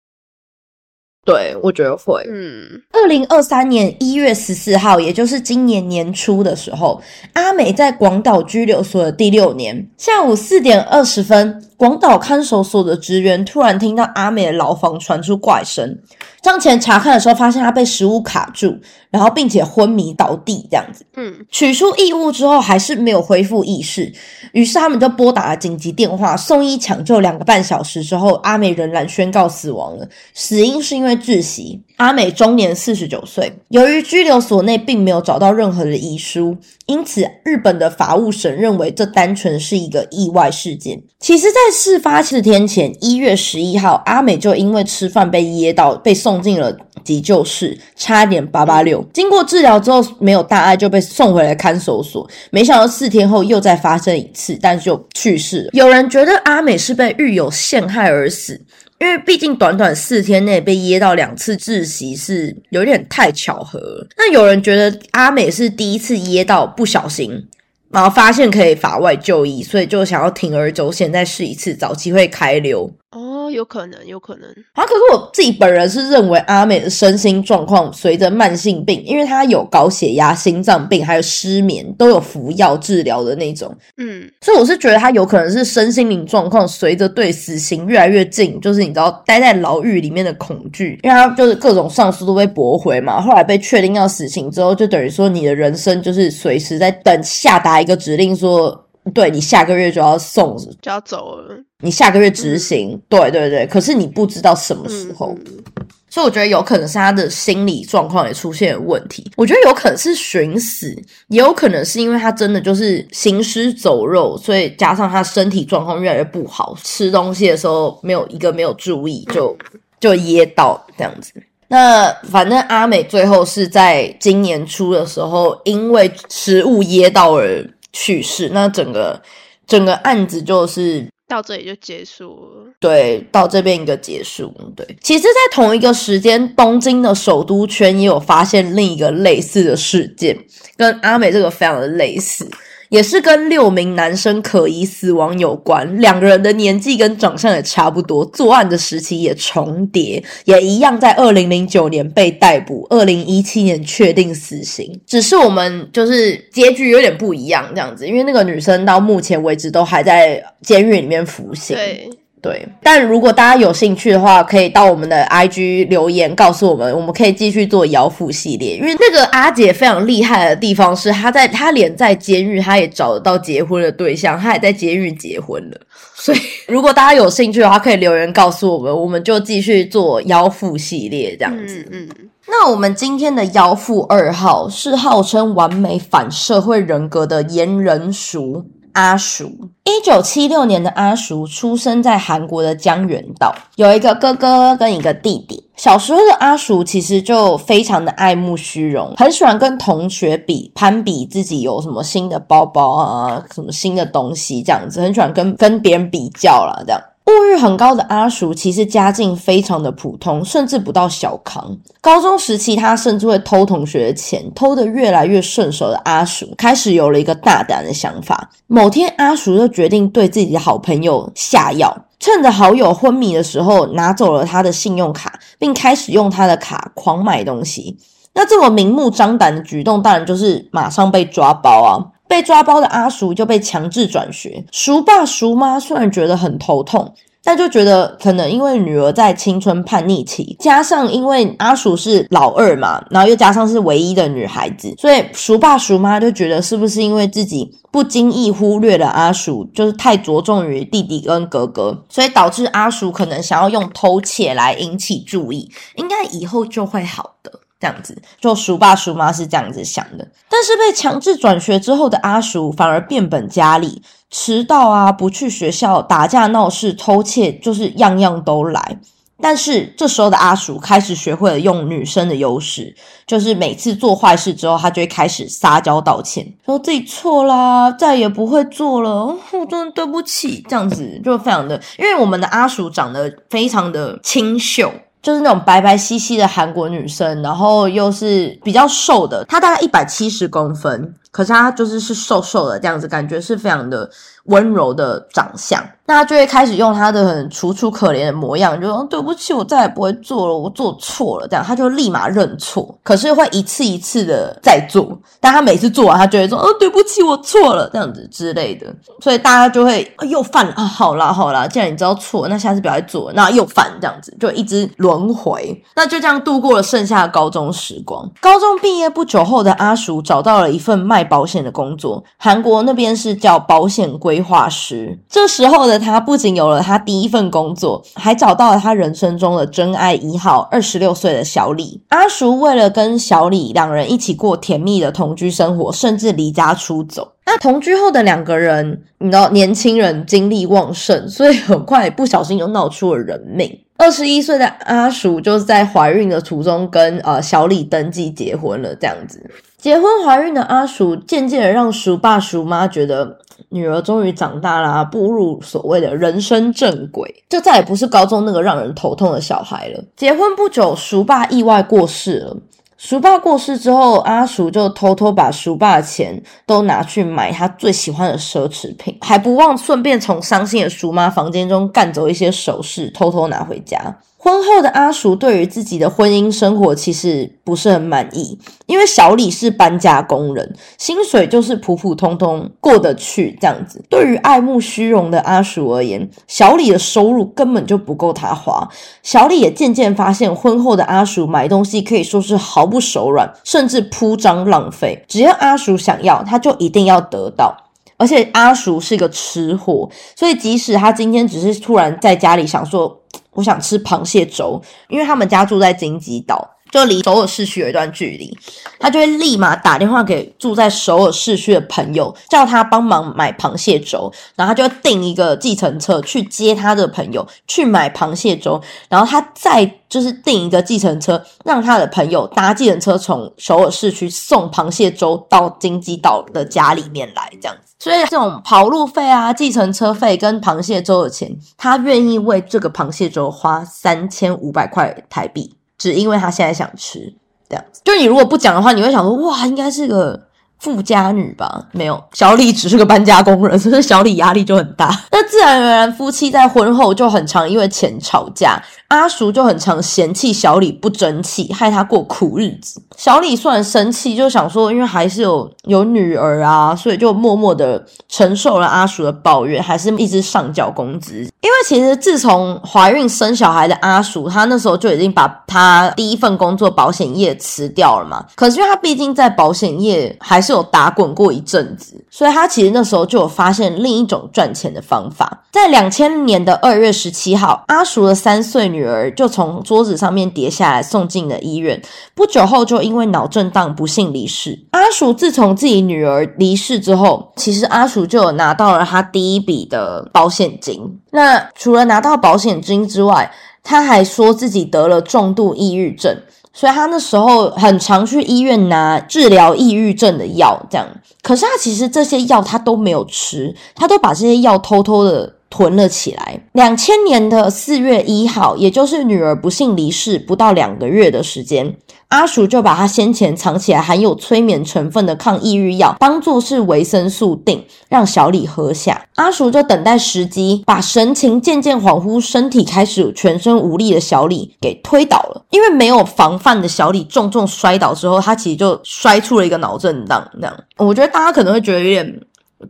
Speaker 1: 对我觉得会。
Speaker 2: 嗯，
Speaker 1: 二零二三年一月十四号，也就是今年年初的时候，阿美在广岛拘留所的第六年下午四点二十分，广岛看守所的职员突然听到阿美的牢房传出怪声，上前查看的时候，发现她被食物卡住，然后并且昏迷倒地这样子。
Speaker 2: 嗯，
Speaker 1: 取出异物之后，还是没有恢复意识，于是他们就拨打了紧急电话，送医抢救。两个半小时之后，阿美仍然宣告死亡了，死因是因为窒息。阿美终年四十九岁。由于拘留所内并没有找到任何的遗书，因此日本的法务省认为这单纯是一个意外事件。其实，在事发四天前，一月十一号，阿美就因为吃饭被噎到，被送进了急救室，差点八八六。经过治疗之后没有大碍，就被送回了看守所。没想到四天后又再发生一次，但就去世了。有人觉得阿美是被狱友陷害而死。因为毕竟短短四天内被噎到两次窒息是有点太巧合。那有人觉得阿美是第一次噎到不小心，然后发现可以法外就医，所以就想要铤而走险再试一次，找机会开溜。
Speaker 2: 哦，有可能，有可能，
Speaker 1: 啊，可是我自己本人是认为阿美的身心状况随着慢性病，因为她有高血压、心脏病，还有失眠，都有服药治疗的那种，
Speaker 2: 嗯，
Speaker 1: 所以我是觉得她有可能是身心灵状况随着对死刑越来越近，就是你知道待在牢狱里面的恐惧，因为她就是各种上诉都被驳回嘛，后来被确定要死刑之后，就等于说你的人生就是随时在等下达一个指令说。对你下个月就要送，
Speaker 2: 就要走了，
Speaker 1: 你下个月执行，对对对，可是你不知道什么时候，
Speaker 2: 嗯
Speaker 1: 所以我觉得有可能是他的心理状况也出现了问题。我觉得有可能是寻死，也有可能是因为他真的就是行尸走肉，所以加上他身体状况越来越不好，吃东西的时候没有一个没有注意，就就噎到这样子。那反正阿美最后是在今年初的时候，因为食物噎到而去世。那整个整个案子就是
Speaker 2: 到这里就结束了。
Speaker 1: 对，到这边一个结束。对，其实，在同一个时间，东京的首都圈也有发现另一个类似的事件，跟阿美这个非常的类似，也是跟六名男生可疑死亡有关。两个人的年纪跟长相也差不多，作案的时期也重叠，也一样在二零零九年被逮捕，二零一七年确定死刑。只是我们就是结局有点不一样，这样子，因为那个女生到目前为止都还在监狱里面服刑。
Speaker 2: 对，
Speaker 1: 对，但如果大家有兴趣的话，可以到我们的 IG 留言告诉我们，我们可以继续做姚父系列。因为那个阿姐非常厉害的地方是，她在她连在监狱，她也找得到结婚的对象，她也在监狱结婚了。所以，如果大家有兴趣的话，可以留言告诉我们，我们就继续做妖妇系列这样子。
Speaker 2: 嗯嗯，
Speaker 1: 那我们今天的妖妇二号是号称完美反社会人格的严仁淑阿叔。一九七六年的阿叔出生在韩国的江原道，有一个哥哥跟一个弟弟。小时候的阿叔其实就非常的爱慕虚荣，很喜欢跟同学比攀比自己有什么新的包包啊，什么新的东西这样子，很喜欢跟跟别人比较啦，这样。物欲很高的阿叔，其实家境非常的普通，甚至不到小康。高中时期，他甚至会偷同学的钱，偷得越来越顺手的阿叔，开始有了一个大胆的想法。某天，阿叔就决定对自己的好朋友下药，趁着好友昏迷的时候，拿走了他的信用卡，并开始用他的卡狂买东西。那这么明目张胆的举动，当然就是马上被抓包啊！被抓包的阿叔就被强制转学。叔爸叔妈虽然觉得很头痛，但就觉得可能因为女儿在青春叛逆期，加上因为阿叔是老二嘛，然后又加上是唯一的女孩子，所以叔爸叔妈就觉得是不是因为自己不经意忽略了阿叔，就是太着重于弟弟跟哥哥，所以导致阿叔可能想要用偷窃来引起注意，应该以后就会好的。这样子，就叔爸叔妈是这样子想的，但是被强制转学之后的阿叔反而变本加厉，迟到啊，不去学校，打架闹事、偷窃，就是样样都来。但是这时候的阿鼠开始学会了用女生的优势，就是每次做坏事之后，他就会开始撒娇道歉，说自己错啦，再也不会做了，我真的对不起，这样子就非常的，因为我们的阿鼠长得非常的清秀。就是那种白白兮兮的韩国女生，然后又是比较瘦的，她大概一百七十公分，可是他就是是瘦瘦的这样子，感觉是非常的温柔的长相。那他就会开始用他的很楚楚可怜的模样，就说对不起，我再也不会做了，我做错了，这样他就立马认错，可是会一次一次的再做，但他每次做完，他就会说，哦，对不起，我错了，这样子之类的，所以大家就会又犯了啊，好啦好啦，既然你知道错，那下次不要再做了，那又犯这样子，就一直轮回，那就这样度过了剩下的高中时光。高中毕业不久后的阿叔找到了一份卖保险的工作，韩国那边是叫保险规划师，这时候的。他不仅有了他第一份工作，还找到了他人生中的真爱一号，二十六岁的小李。阿叔为了跟小李两人一起过甜蜜的同居生活，甚至离家出走。那同居后的两个人，你知道，年轻人精力旺盛，所以很快不小心就闹出了人命。二十一岁的阿鼠就是在怀孕的途中跟呃小李登记结婚了，这样子。结婚怀孕的阿鼠渐渐的让鼠爸鼠妈觉得。女儿终于长大啦，步入所谓的人生正轨，就再也不是高中那个让人头痛的小孩了。结婚不久，鼠爸意外过世了。叔爸过世之后，阿叔就偷偷把叔爸的钱都拿去买他最喜欢的奢侈品，还不忘顺便从伤心的叔妈房间中干走一些首饰，偷偷拿回家。婚后的阿叔对于自己的婚姻生活其实不是很满意，因为小李是搬家工人，薪水就是普普通通过得去这样子。对于爱慕虚荣的阿叔而言，小李的收入根本就不够他花。小李也渐渐发现，婚后的阿叔买东西可以说是毫不手软，甚至铺张浪费。只要阿叔想要，他就一定要得到。而且阿叔是个吃货，所以即使他今天只是突然在家里想说。我想吃螃蟹粥，因为他们家住在金鸡岛，就离首尔市区有一段距离。他就会立马打电话给住在首尔市区的朋友，叫他帮忙买螃蟹粥，然后他就订一个计程车去接他的朋友去买螃蟹粥，然后他再就是订一个计程车，让他的朋友搭计程车从首尔市区送螃蟹粥到金鸡岛的家里面来，这样子。所以这种跑路费啊、计程车费跟螃蟹粥的钱，他愿意为这个螃蟹粥花三千五百块台币，只因为他现在想吃这样子。就你如果不讲的话，你会想说哇，应该是个。富家女吧，没有小李只是个搬家工人，所以小李压力就很大。那自然而然，夫妻在婚后就很常因为钱吵架。阿叔就很常嫌弃小李不争气，害他过苦日子。小李虽然生气，就想说，因为还是有有女儿啊，所以就默默的承受了阿叔的抱怨，还是一直上缴工资。因为其实自从怀孕生小孩的阿叔，他那时候就已经把他第一份工作保险业辞掉了嘛。可是因为他毕竟在保险业还是打滚过一阵子，所以他其实那时候就有发现另一种赚钱的方法。在两千年的二月十七号，阿叔的三岁女。女儿就从桌子上面跌下来，送进了医院。不久后，就因为脑震荡不幸离世。阿叔自从自己女儿离世之后，其实阿叔就有拿到了他第一笔的保险金。那除了拿到保险金之外，他还说自己得了重度抑郁症，所以他那时候很常去医院拿治疗抑郁症的药。这样，可是他其实这些药他都没有吃，他都把这些药偷偷的。囤了起来。两千年的四月一号，也就是女儿不幸离世不到两个月的时间，阿叔就把他先前藏起来含有催眠成分的抗抑郁药当做是维生素锭，让小李喝下。阿叔就等待时机，把神情渐渐恍惚、身体开始全身无力的小李给推倒了。因为没有防范的小李重重摔倒之后，他其实就摔出了一个脑震荡。这样，我觉得大家可能会觉得有点。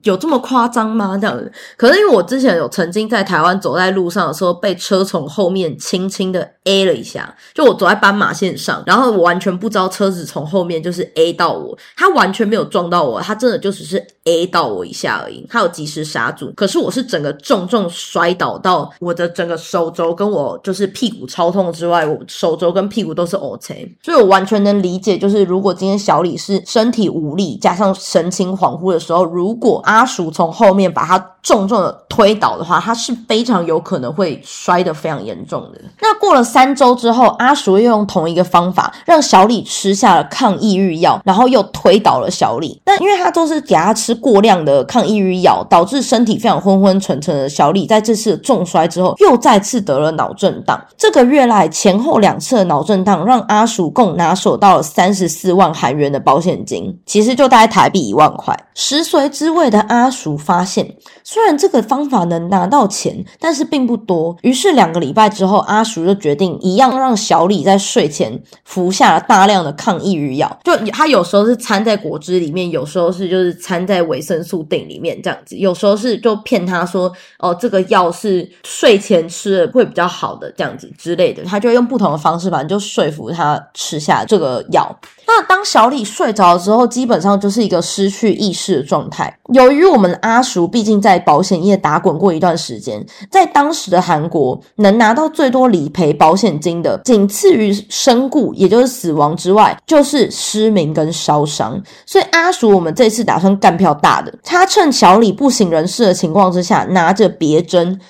Speaker 1: 有这么夸张吗？这样子，可是因为我之前有曾经在台湾走在路上的时候，被车从后面轻轻的 A 了一下，就我走在斑马线上，然后我完全不知道车子从后面就是 A 到我，他完全没有撞到我，他真的就只是 A 到我一下而已，他有及时刹住，可是我是整个重重摔倒到我的整个手肘跟我就是屁股超痛之外，我手肘跟屁股都是 OK，所以我完全能理解，就是如果今天小李是身体无力加上神情恍惚的时候，如果阿叔从后面把他重重的推倒的话，他是非常有可能会摔得非常严重的。那过了三周之后，阿叔又用同一个方法让小李吃下了抗抑郁药，然后又推倒了小李。那因为他都是给他吃过量的抗抑郁药，导致身体非常昏昏沉沉的小李，在这次重摔之后，又再次得了脑震荡。这个月来前后两次的脑震荡，让阿叔共拿手到了三十四万韩元的保险金，其实就大概台币一万块。食髓知味的阿叔发现，虽然这个方法能拿到钱，但是并不多。于是两个礼拜之后，阿叔就决定一样让小李在睡前服下了大量的抗抑郁药。就他有时候是掺在果汁里面，有时候是就是掺在维生素锭里面这样子，有时候是就骗他说哦这个药是睡前吃会比较好的这样子之类的。他就用不同的方式，反正就说服他吃下这个药。那当小李睡着之后，基本上就是一个失去意识的状态。由于我们阿叔毕竟在保险业打滚过一段时间，在当时的韩国，能拿到最多理赔保险金的，仅次于身故，也就是死亡之外，就是失明跟烧伤。所以阿叔，我们这次打算干票大的。他趁小李不省人事的情况之下，拿着别针。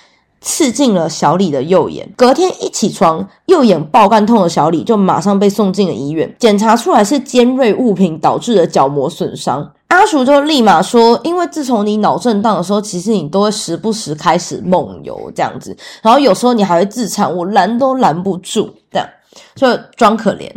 Speaker 1: 刺进了小李的右眼，隔天一起床，右眼爆干痛的小李就马上被送进了医院，检查出来是尖锐物品导致的角膜损伤。阿叔就立马说，因为自从你脑震荡的时候，其实你都会时不时开始梦游这样子，然后有时候你还会自残，我拦都拦不住，这样就装可怜。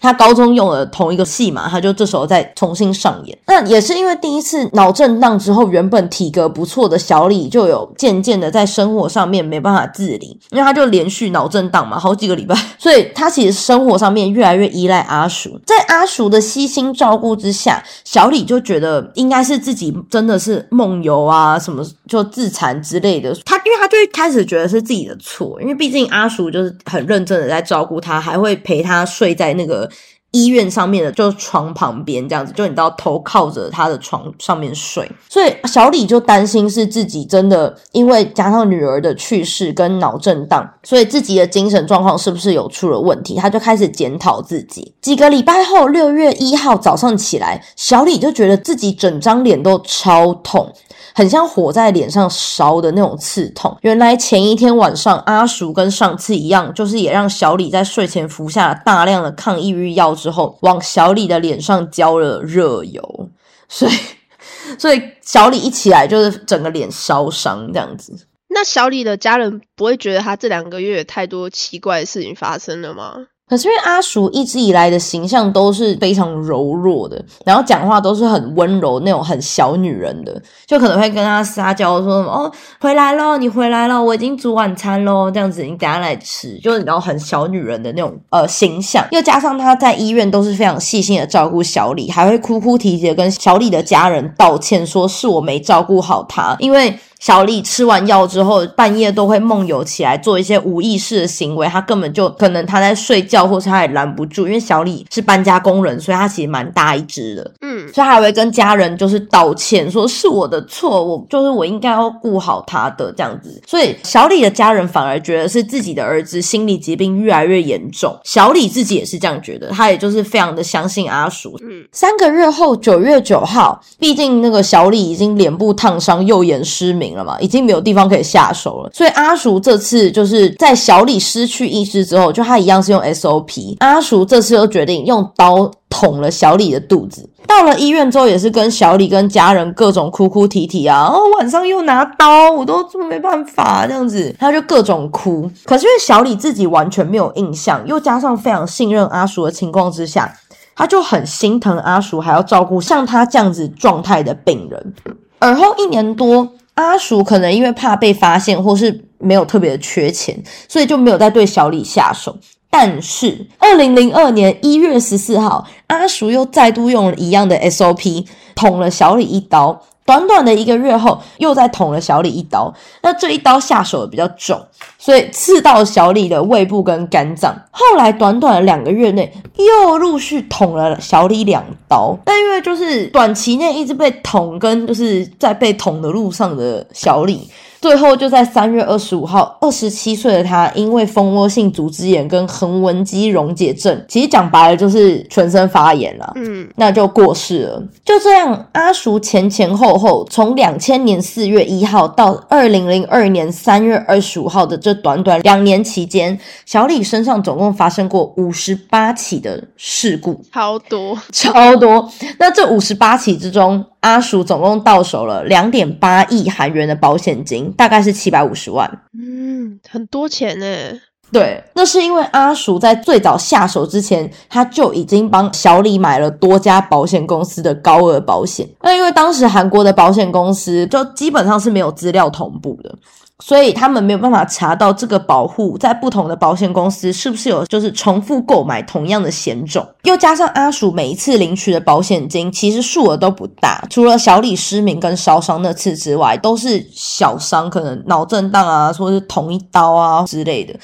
Speaker 1: 他高中用了同一个戏嘛，他就这时候再重新上演。那也是因为第一次脑震荡之后，原本体格不错的小李就有渐渐的在生活上面没办法自理，因为他就连续脑震荡嘛，好几个礼拜，所以他其实生活上面越来越依赖阿叔。在阿叔的悉心照顾之下，小李就觉得应该是自己真的是梦游啊，什么就自残之类的。他因为他就开始觉得是自己的错，因为毕竟阿叔就是很认真的在照顾他，还会陪他睡在那个。医院上面的就床旁边这样子，就你到头靠着他的床上面睡，所以小李就担心是自己真的因为加上女儿的去世跟脑震荡，所以自己的精神状况是不是有出了问题？他就开始检讨自己。几个礼拜后，六月一号早上起来，小李就觉得自己整张脸都超痛。很像火在脸上烧的那种刺痛。原来前一天晚上，阿叔跟上次一样，就是也让小李在睡前服下了大量的抗抑郁药之后，往小李的脸上浇了热油，所以，所以小李一起来就是整个脸烧伤这样子。
Speaker 2: 那小李的家人不会觉得他这两个月太多奇怪的事情发生了吗？
Speaker 1: 可是因为阿叔一直以来的形象都是非常柔弱的，然后讲话都是很温柔那种很小女人的，就可能会跟他撒娇说什么哦回来了，你回来了，我已经煮晚餐喽，这样子你等下来吃，就是然后很小女人的那种呃形象，又加上他在医院都是非常细心的照顾小李，还会哭哭啼啼的跟小李的家人道歉，说是我没照顾好他，因为。小李吃完药之后，半夜都会梦游起来，做一些无意识的行为。他根本就可能他在睡觉，或是他也拦不住。因为小李是搬家工人，所以他其实蛮大一只的。嗯，所以还会跟家人就是道歉，说是我的错，我就是我应该要顾好他的这样子。所以小李的家人反而觉得是自己的儿子心理疾病越来越严重。小李自己也是这样觉得，他也就是非常的相信阿叔。嗯，三个月后，九月九号，毕竟那个小李已经脸部烫伤，右眼失明。了嘛，已经没有地方可以下手了，所以阿叔这次就是在小李失去意识之后，就他一样是用 SOP。阿叔这次又决定用刀捅了小李的肚子。到了医院之后，也是跟小李跟家人各种哭哭啼啼啊，然哦，晚上又拿刀，我都没办法这样子，他就各种哭。可是因为小李自己完全没有印象，又加上非常信任阿叔的情况之下，他就很心疼阿叔，还要照顾像他这样子状态的病人。而后一年多。阿叔可能因为怕被发现，或是没有特别的缺钱，所以就没有再对小李下手。但是，二零零二年一月十四号，阿叔又再度用了一样的 SOP，捅了小李一刀。短短的一个月后，又再捅了小李一刀。那这一刀下手比较重，所以刺到小李的胃部跟肝脏。后来短短的两个月内，又陆续捅了小李两刀。但因为就是短期内一直被捅，跟就是在被捅的路上的小李。最后就在三月二十五号，二十七岁的他因为蜂窝性组织炎跟横纹肌溶解症，其实讲白了就是全身发炎了，
Speaker 2: 嗯，
Speaker 1: 那就过世了。就这样，阿叔前前后后从两千年四月一号到二零零二年三月二十五号的这短短两年期间，小李身上总共发生过五十八起的事故，
Speaker 2: 超多，
Speaker 1: 超多。那这五十八起之中，阿叔总共到手了两点八亿韩元的保险金，大概是七百五十万。
Speaker 2: 嗯，很多钱呢。
Speaker 1: 对，那是因为阿叔在最早下手之前，他就已经帮小李买了多家保险公司的高额保险。那因为当时韩国的保险公司就基本上是没有资料同步的。所以他们没有办法查到这个保护在不同的保险公司是不是有就是重复购买同样的险种，又加上阿鼠每一次领取的保险金其实数额都不大，除了小李失明跟烧伤那次之外，都是小伤，可能脑震荡啊，或是捅一刀啊之类的。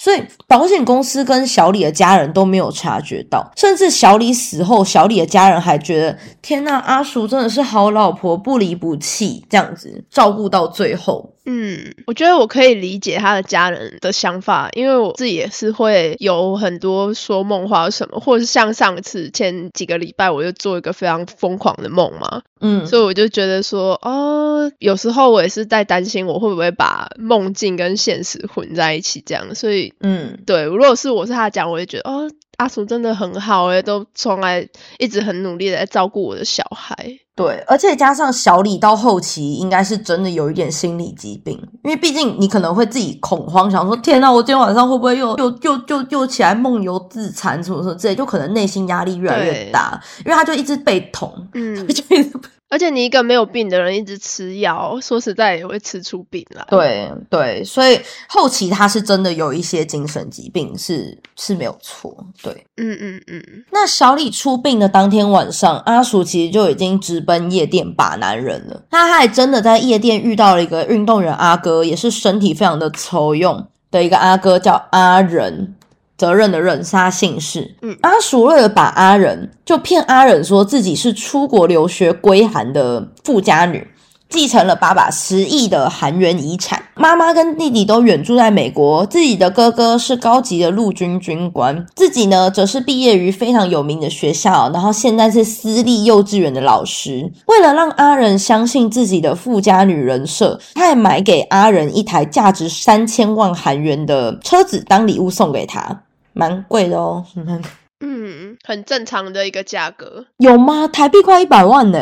Speaker 1: 所以保险公司跟小李的家人都没有察觉到，甚至小李死后，小李的家人还觉得天呐，阿叔真的是好老婆，不离不弃，这样子照顾到最后。
Speaker 2: 嗯，我觉得我可以理解他的家人的想法，因为我自己也是会有很多说梦话什么，或者是像上次前几个礼拜，我就做一个非常疯狂的梦嘛，
Speaker 1: 嗯，
Speaker 2: 所以我就觉得说，哦，有时候我也是在担心我会不会把梦境跟现实混在一起这样，所以，
Speaker 1: 嗯，
Speaker 2: 对，如果是我是他讲，我也觉得，哦，阿叔真的很好诶，都从来一直很努力的在照顾我的小孩。
Speaker 1: 对，而且加上小李到后期应该是真的有一点心理疾病，因为毕竟你可能会自己恐慌，想说天呐，我今天晚上会不会又又又又又起来梦游自残什么什么之类，就可能内心压力越来越大，因为他就一直被捅，
Speaker 2: 嗯，
Speaker 1: 就一直。
Speaker 2: 而且你一个没有病的人一直吃药，说实在也会吃出病来。
Speaker 1: 对对，所以后期他是真的有一些精神疾病，是是没有错。对，
Speaker 2: 嗯嗯嗯。
Speaker 1: 那小李出殡的当天晚上，阿叔其实就已经直奔夜店把男人了。他还真的在夜店遇到了一个运动员阿哥，也是身体非常的抽用的一个阿哥，叫阿仁。责任的人是他姓氏。
Speaker 2: 嗯，
Speaker 1: 阿叔为了把阿仁，就骗阿仁说自己是出国留学归韩的富家女，继承了爸爸十亿的韩元遗产。妈妈跟弟弟都远住在美国，自己的哥哥是高级的陆军军官，自己呢则是毕业于非常有名的学校，然后现在是私立幼稚园的老师。为了让阿仁相信自己的富家女人设，他还买给阿仁一台价值三千万韩元的车子当礼物送给他。蛮贵的哦，
Speaker 2: 嗯，很正常的一个价格，
Speaker 1: 有吗？台币快一百万呢！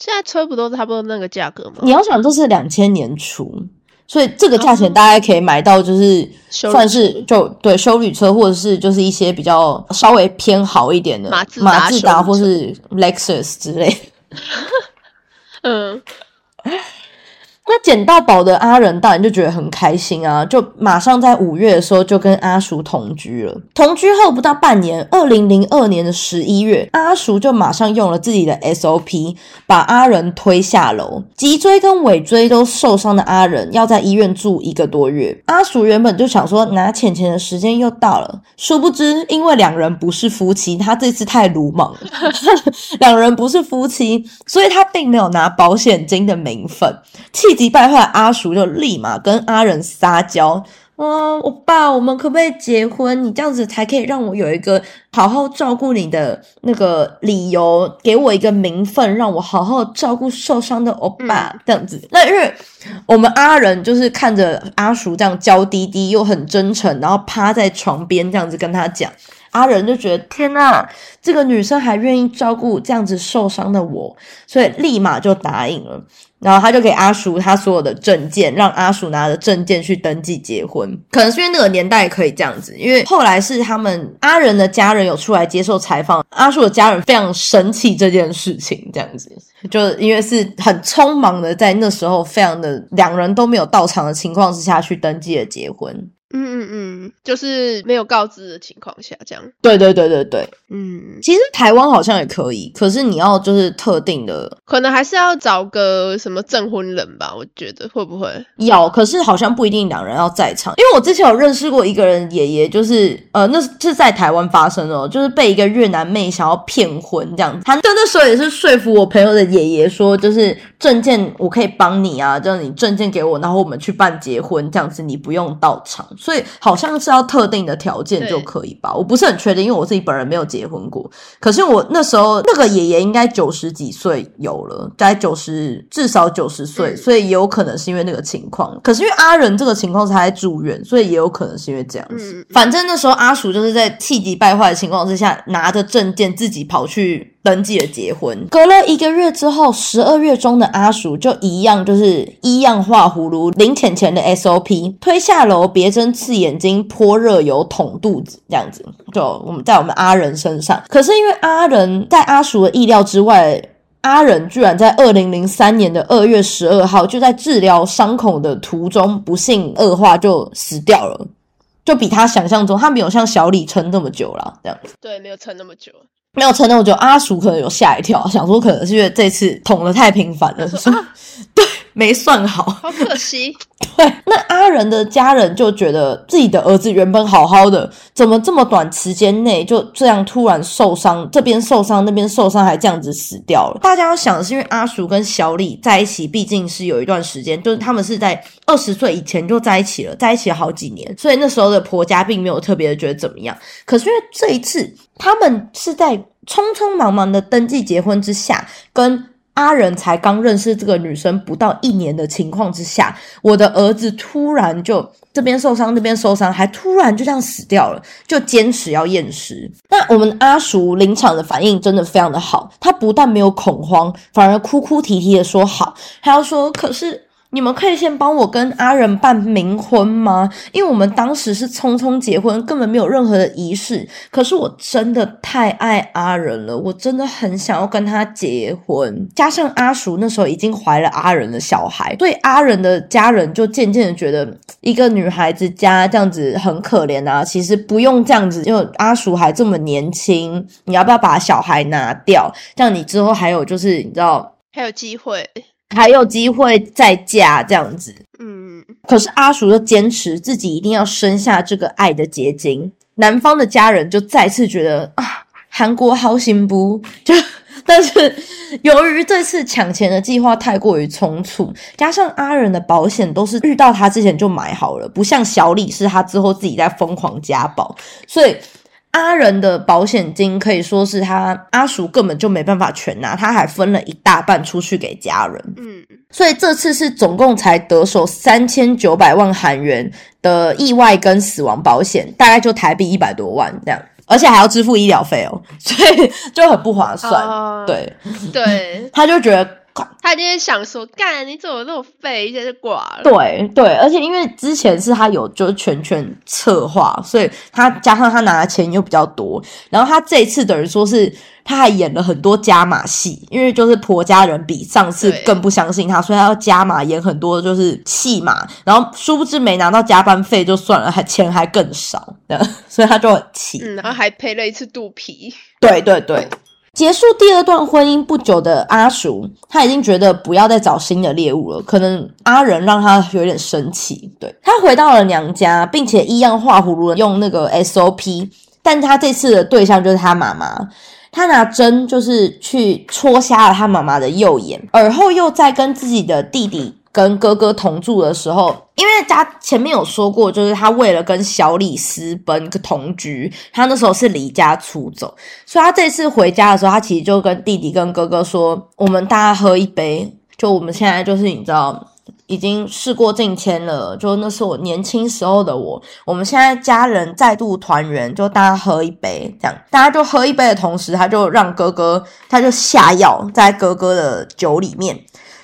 Speaker 2: 现在车不都差不多那个价格吗？
Speaker 1: 你要想，这是两千年初，所以这个价钱大概可以买到，就是算是就对修旅车，或者是就是一些比较稍微偏好一点的
Speaker 2: 马
Speaker 1: 马自
Speaker 2: 达
Speaker 1: 或是 Lexus 之类。
Speaker 2: 嗯。
Speaker 1: 那捡到宝的阿仁当然就觉得很开心啊，就马上在五月的时候就跟阿叔同居了。同居后不到半年，二零零二年的十一月，阿叔就马上用了自己的 SOP，把阿仁推下楼。脊椎跟尾椎都受伤的阿仁要在医院住一个多月。阿叔原本就想说拿钱钱的时间又到了，殊不知因为两人不是夫妻，他这次太鲁莽了，两人不是夫妻，所以他并没有拿保险金的名分。气急败坏，阿叔就立马跟阿仁撒娇：“嗯，我爸，我们可不可以结婚？你这样子才可以让我有一个好好照顾你的那个理由，给我一个名分，让我好好照顾受伤的欧巴。这样子，那因为我们阿仁就是看着阿叔这样娇滴滴又很真诚，然后趴在床边这样子跟他讲。”阿仁就觉得天呐，这个女生还愿意照顾这样子受伤的我，所以立马就答应了。然后他就给阿叔他所有的证件，让阿叔拿着证件去登记结婚。可能是因为那个年代可以这样子，因为后来是他们阿仁的家人有出来接受采访，阿叔的家人非常生气这件事情，这样子，就因为是很匆忙的，在那时候非常的两人都没有到场的情况之下去登记了结婚。
Speaker 2: 嗯嗯嗯，就是没有告知的情况下，这样。
Speaker 1: 对对对对对。
Speaker 2: 嗯，
Speaker 1: 其实台湾好像也可以，可是你要就是特定的
Speaker 2: 可能还是要找个什么证婚人吧，我觉得会不会？
Speaker 1: 要，可是好像不一定两人要在场。因为我之前有认识过一个人爷爷，就是呃，那是在台湾发生的，就是被一个越南妹想要骗婚这样子。他那时候也是说服我朋友的爷爷说，就是证件我可以帮你啊，就是你证件给我，然后我们去办结婚这样子，你不用到场。所以好像是要特定的条件就可以吧？我不是很确定，因为我自己本人没有结婚过。可是我那时候那个爷爷应该九十几岁有了，大概九十至少九十岁，
Speaker 2: 嗯
Speaker 1: 所以也有可能是因为那个情况。可是因为阿仁这个情况是他在住院，所以也有可能是因为这样子。
Speaker 2: 嗯
Speaker 1: 反正那时候阿叔就是在气急败坏的情况之下，拿着证件自己跑去。登记了结婚，隔了一个月之后，十二月中的阿叔就一样，就是一样画葫芦，零钱钱的 SOP，推下楼，别针刺眼睛，泼热油，捅肚子，这样子，就我们在我们阿仁身上。可是因为阿仁在阿叔的意料之外，阿仁居然在二零零三年的二月十二号，就在治疗伤口的途中不幸恶化，就死掉了。就比他想象中，他没有像小李撑那么久了，这样子。
Speaker 2: 对，没有撑那么久。
Speaker 1: 没有承认，我觉得，阿鼠可能有吓一跳，想说可能是因为这次捅的太频繁了，对 没算好。
Speaker 2: 好可惜，
Speaker 1: 对，那阿仁的家人就觉得自己的儿子原本好好的，怎么这么短时间内就这样突然受伤，这边受伤那边受伤，还这样子死掉了？大家要想的是，因为阿叔跟小李在一起，毕竟是有一段时间，就是他们是在二十岁以前就在一起了，在一起了好几年，所以那时候的婆家并没有特别的觉得怎么样。可是因为这一次，他们是在匆匆忙忙的登记结婚之下，跟阿仁才刚认识这个女生不到一年的情况之下，我的儿子突然就这边受伤那边受伤，还突然就这样死掉了，就坚持要验尸。那我们阿叔临场的反应真的非常的好，他不但没有恐慌，反而哭哭啼啼的说好，还要说可是。你们可以先帮我跟阿仁办冥婚吗？因为我们当时是匆匆结婚，根本没有任何的仪式。可是我真的太爱阿仁了，我真的很想要跟他结婚。加上阿叔那时候已经怀了阿仁的小孩，所以阿仁的家人就渐渐的觉得，一个女孩子家这样子很可怜啊。其实不用这样子，因为阿叔还这么年轻，你要不要把小孩拿掉？这样你之后还有就是你知道。
Speaker 2: 还有机会。
Speaker 1: 还有机会再嫁这样子，
Speaker 2: 嗯，
Speaker 1: 可是阿叔就坚持自己一定要生下这个爱的结晶。男方的家人就再次觉得啊，韩国好行不？就 但是由于这次抢钱的计划太过于匆促，加上阿仁的保险都是遇到他之前就买好了，不像小李是他之后自己在疯狂加保，所以。阿仁的保险金可以说是他阿叔根本就没办法全拿，他还分了一大半出去给家人。
Speaker 2: 嗯，
Speaker 1: 所以这次是总共才得手三千九百万韩元的意外跟死亡保险，大概就台币一百多万这样，而且还要支付医疗费哦，所以就很不划算。
Speaker 2: 哦
Speaker 1: 对，
Speaker 2: 对，
Speaker 1: 他就觉得
Speaker 2: 他今天想说，干你怎么那么废，一下就挂了。
Speaker 1: 对对，而且因为之前是他有就是全权策划，所以他加上他拿的钱又比较多，然后他这一次等于说是他还演了很多加码戏，因为就是婆家人比上次更不相信他，所以他要加码演很多就是戏码，然后殊不知没拿到加班费就算了，还钱还更少，所以他就很气。
Speaker 2: 嗯，然后还赔了一次肚皮。
Speaker 1: 对对对。结束第二段婚姻不久的阿叔，他已经觉得不要再找新的猎物了。可能阿仁让他有点生气，对他回到了娘家，并且一样画葫芦用那个 SOP，但他这次的对象就是他妈妈。他拿针就是去戳瞎了他妈妈的右眼，而后又在跟自己的弟弟跟哥哥同住的时候，因为他前面有说过，就是他为了跟小李私奔同居，他那时候是离家出走，所以他这次回家的时候，他其实就跟弟弟跟哥哥说：“我们大家喝一杯，就我们现在就是你知道。”已经事过境迁了，就那是我年轻时候的我。我们现在家人再度团圆，就大家喝一杯，这样大家就喝一杯的同时，他就让哥哥，他就下药在哥哥的酒里面。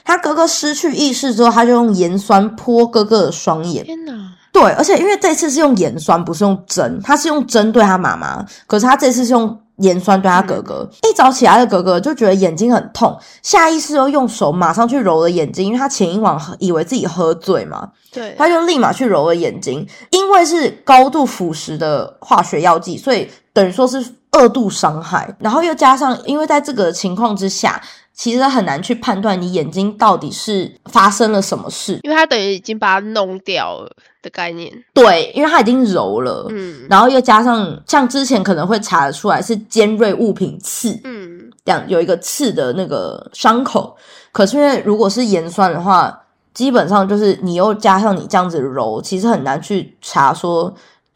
Speaker 1: 他哥哥失去意识之后，他就用盐酸泼哥哥的双眼。
Speaker 2: 天哪！
Speaker 1: 对，而且因为这次是用盐酸，不是用针，他是用针对他妈妈，可是他这次是用盐酸对他哥哥。一早起来的哥哥就觉得眼睛很痛，下意识又用手马上去揉了眼睛，因为他前一晚喝以为自己喝醉嘛，
Speaker 2: 对，
Speaker 1: 他就立马去揉了眼睛。因为是高度腐蚀的化学药剂，所以等于说是二度伤害，然后又加上因为在这个情况之下。其实很难去判断你眼睛到底是发生了什么事，
Speaker 2: 因为它等于已经把它弄掉了的概念。
Speaker 1: 对，因为它已经揉了，嗯，然后又加上像之前可能会查得出来是尖锐物品刺，嗯，这样有一个刺的那个伤口。可是因为如果是盐酸的话，基本上就是你又加上你这样子揉，其实很难去查说。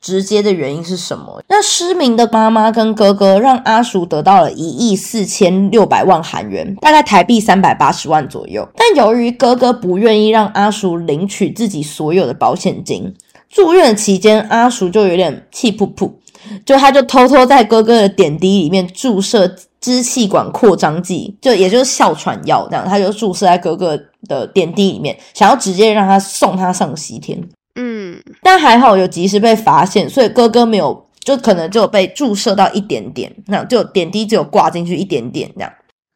Speaker 1: 直接的原因是什么？那失明的妈妈跟哥哥让阿叔得到了一亿四千六百万韩元，大概台币三百八十万左右。但由于哥哥不愿意让阿叔领取自己所有的保险金，住院期间阿叔就有点气噗噗，就他就偷偷在哥哥的点滴里面注射支气管扩张剂，就也就是哮喘药这样，他就注射在哥哥的点滴里面，想要直接让他送他上西天。嗯，但还好有及时被发现，所以哥哥没有，就可能就被注射到一点点，那就点滴只有挂进去一点点这样。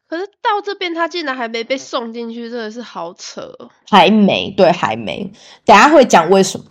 Speaker 2: 可是到这边他竟然还没被送进去，真的是好扯。
Speaker 1: 还没，对，还没。等下会讲为什么。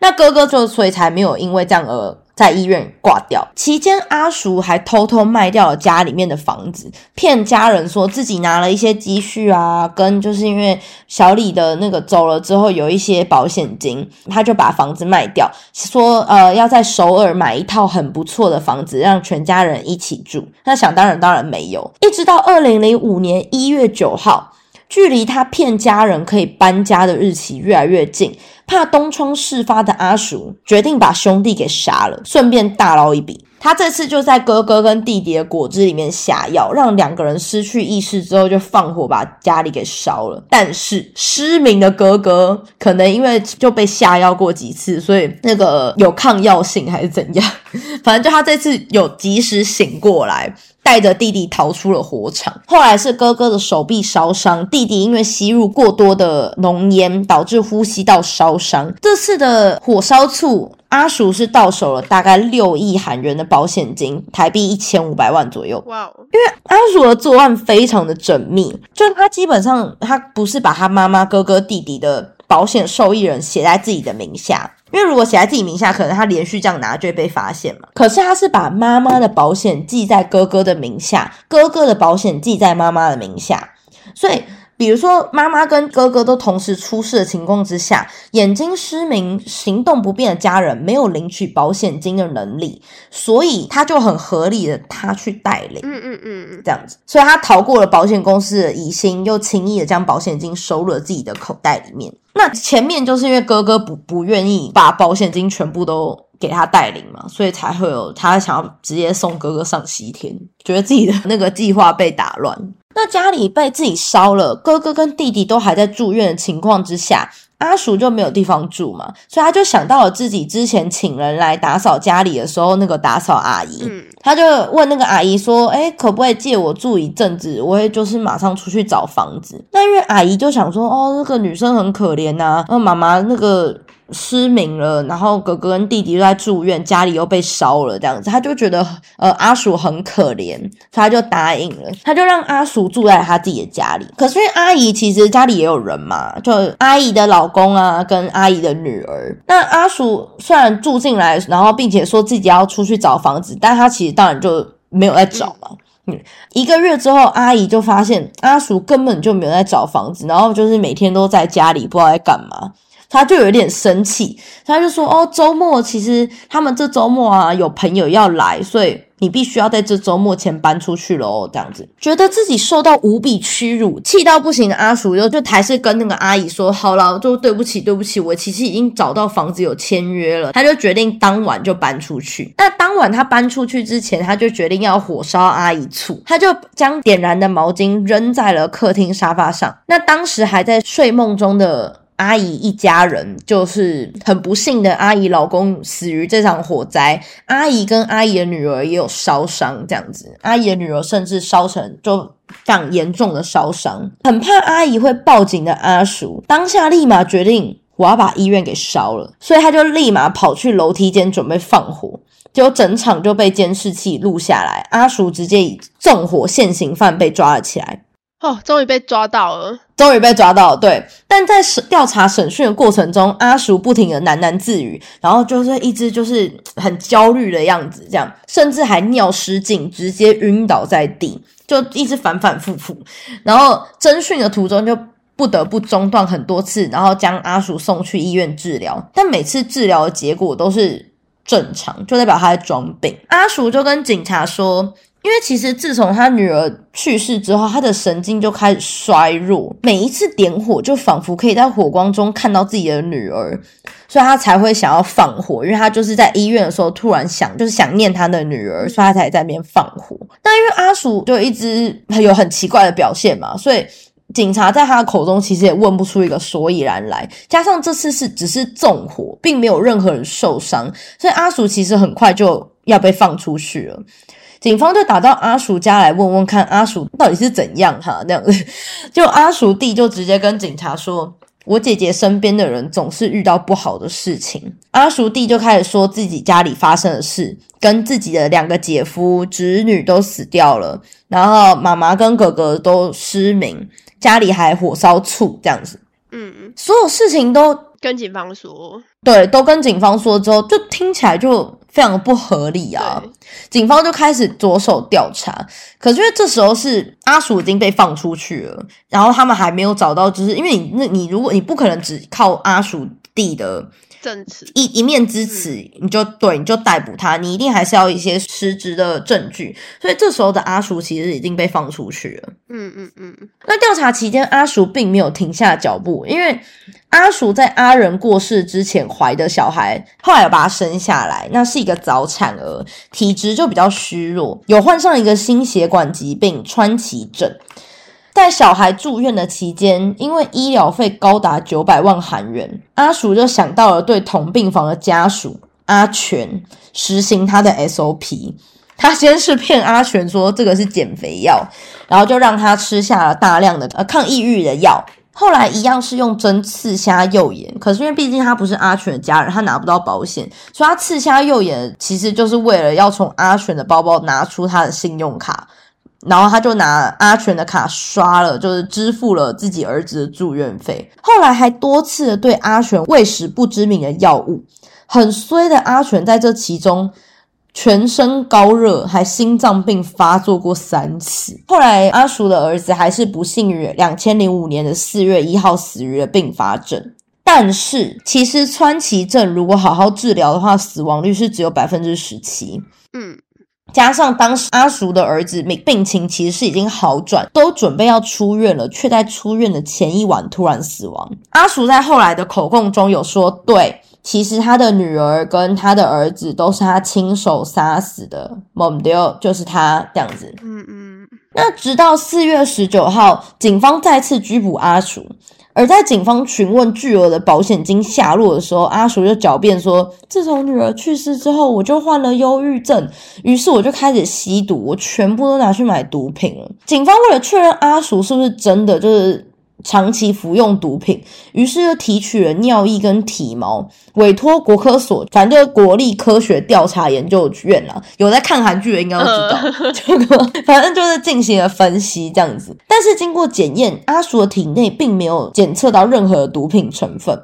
Speaker 1: 那哥哥就所以才没有因为这样而。在医院挂掉期间，阿叔还偷偷卖掉了家里面的房子，骗家人说自己拿了一些积蓄啊，跟就是因为小李的那个走了之后有一些保险金，他就把房子卖掉，说呃要在首尔买一套很不错的房子，让全家人一起住。那想当然当然没有，一直到二零零五年一月九号。距离他骗家人可以搬家的日期越来越近，怕东窗事发的阿叔决定把兄弟给杀了，顺便大捞一笔。他这次就在哥哥跟弟弟的果汁里面下药，让两个人失去意识之后，就放火把家里给烧了。但是失明的哥哥可能因为就被下药过几次，所以那个有抗药性还是怎样，反正就他这次有及时醒过来。带着弟弟逃出了火场，后来是哥哥的手臂烧伤，弟弟因为吸入过多的浓烟，导致呼吸道烧伤。这次的火烧处，阿叔是到手了大概六亿韩元的保险金，台币一千五百万左右。哇！哦因为阿叔的作案非常的缜密，就他基本上他不是把他妈妈、哥哥、弟弟的保险受益人写在自己的名下。因为如果写在自己名下，可能他连续这样拿就会被发现嘛。可是他是把妈妈的保险记在哥哥的名下，哥哥的保险记在妈妈的名下，所以。比如说，妈妈跟哥哥都同时出事的情况之下，眼睛失明、行动不便的家人没有领取保险金的能力，所以他就很合理的他去代领，嗯嗯嗯这样子，所以他逃过了保险公司的疑心，又轻易的将保险金收入了自己的口袋里面。那前面就是因为哥哥不不愿意把保险金全部都给他带领嘛，所以才会有他想要直接送哥哥上西天，觉得自己的那个计划被打乱。那家里被自己烧了，哥哥跟弟弟都还在住院的情况之下，阿叔就没有地方住嘛，所以他就想到了自己之前请人来打扫家里的时候，那个打扫阿姨，他就问那个阿姨说：“哎，可不可以借我住一阵子？我也就是马上出去找房子。”那因为阿姨就想说：“哦，那个女生很可怜呐，那妈妈那个。”失明了，然后哥哥跟弟弟都在住院，家里又被烧了，这样子，他就觉得呃阿叔很可怜，他就答应了，他就让阿叔住在他自己的家里。可是因为阿姨其实家里也有人嘛，就阿姨的老公啊，跟阿姨的女儿。那阿叔虽然住进来，然后并且说自己要出去找房子，但他其实当然就没有在找嘛。嗯，一个月之后，阿姨就发现阿叔根本就没有在找房子，然后就是每天都在家里不知道在干嘛。他就有点生气，他就说：“哦，周末其实他们这周末啊有朋友要来，所以你必须要在这周末前搬出去喽。”这样子，觉得自己受到无比屈辱，气到不行的阿叔就就还是跟那个阿姨说：“好了，就对不起，对不起，我其实已经找到房子有签约了。”他就决定当晚就搬出去。那当晚他搬出去之前，他就决定要火烧阿姨醋，他就将点燃的毛巾扔在了客厅沙发上。那当时还在睡梦中的。阿姨一家人就是很不幸的，阿姨老公死于这场火灾，阿姨跟阿姨的女儿也有烧伤，这样子，阿姨的女儿甚至烧成就非常严重的烧伤，很怕阿姨会报警的阿叔，当下立马决定我要把医院给烧了，所以他就立马跑去楼梯间准备放火，结果整场就被监视器录下来，阿叔直接以纵火现行犯被抓了起来。
Speaker 2: 哦，终于被抓到了，
Speaker 1: 终于被抓到了。对，但在审调查审讯的过程中，阿叔不停的喃喃自语，然后就是一直就是很焦虑的样子，这样，甚至还尿失禁，直接晕倒在地，就一直反反复复。然后侦讯的途中就不得不中断很多次，然后将阿叔送去医院治疗，但每次治疗的结果都是正常，就代表他在装病。阿叔就跟警察说。因为其实自从他女儿去世之后，他的神经就开始衰弱，每一次点火就仿佛可以在火光中看到自己的女儿，所以他才会想要放火。因为他就是在医院的时候突然想，就是想念他的女儿，所以他才在那边放火。但因为阿鼠就一直有很奇怪的表现嘛，所以警察在他的口中其实也问不出一个所以然来。加上这次是只是纵火，并没有任何人受伤，所以阿鼠其实很快就要被放出去了。警方就打到阿叔家来问问看阿叔到底是怎样哈那样子，就阿叔弟就直接跟警察说：“我姐姐身边的人总是遇到不好的事情。”阿叔弟就开始说自己家里发生的事，跟自己的两个姐夫侄女都死掉了，然后妈妈跟哥哥都失明，家里还火烧醋这样子。嗯嗯，所有事情都
Speaker 2: 跟警方说，
Speaker 1: 对，都跟警方说之后，就听起来就。非常不合理啊！警方就开始着手调查，可是因为这时候是阿鼠已经被放出去了，然后他们还没有找到，就是因为你那你如果你不可能只靠阿鼠弟的。
Speaker 2: 证词
Speaker 1: 一一面之词，你就对，你就逮捕他，你一定还是要一些实质的证据。所以这时候的阿叔其实已经被放出去了。嗯嗯嗯。那调查期间，阿叔并没有停下脚步，因为阿叔在阿仁过世之前怀的小孩，后来把他生下来，那是一个早产儿，体质就比较虚弱，有患上一个心血管疾病川崎症。在小孩住院的期间，因为医疗费高达九百万韩元，阿鼠就想到了对同病房的家属阿全实行他的 SOP。他先是骗阿全说这个是减肥药，然后就让他吃下了大量的呃抗抑郁的药。后来一样是用针刺瞎右眼，可是因为毕竟他不是阿全的家人，他拿不到保险，所以他刺瞎右眼其实就是为了要从阿全的包包拿出他的信用卡。然后他就拿阿全的卡刷了，就是支付了自己儿子的住院费。后来还多次的对阿全喂食不知名的药物，很衰的阿全在这其中全身高热，还心脏病发作过三次。后来阿叔的儿子还是不幸于两千零五年的四月一号死于了并发症。但是其实川崎症如果好好治疗的话，死亡率是只有百分之十七。嗯。加上当时阿叔的儿子病病情其实是已经好转，都准备要出院了，却在出院的前一晚突然死亡。阿叔在后来的口供中有说，对，其实他的女儿跟他的儿子都是他亲手杀死的，蒙丢就是他这样子。嗯嗯。那直到四月十九号，警方再次拘捕阿叔。而在警方询问巨额的保险金下落的时候，阿叔就狡辩说：“自从女儿去世之后，我就患了忧郁症，于是我就开始吸毒，我全部都拿去买毒品了。”警方为了确认阿叔是不是真的，就是。长期服用毒品，于是就提取了尿液跟体毛，委托国科所，反正就是国立科学调查研究院啦。有在看韩剧的应该都知道，这个反正就是进行了分析这样子。但是经过检验，阿鼠的体内并没有检测到任何毒品成分。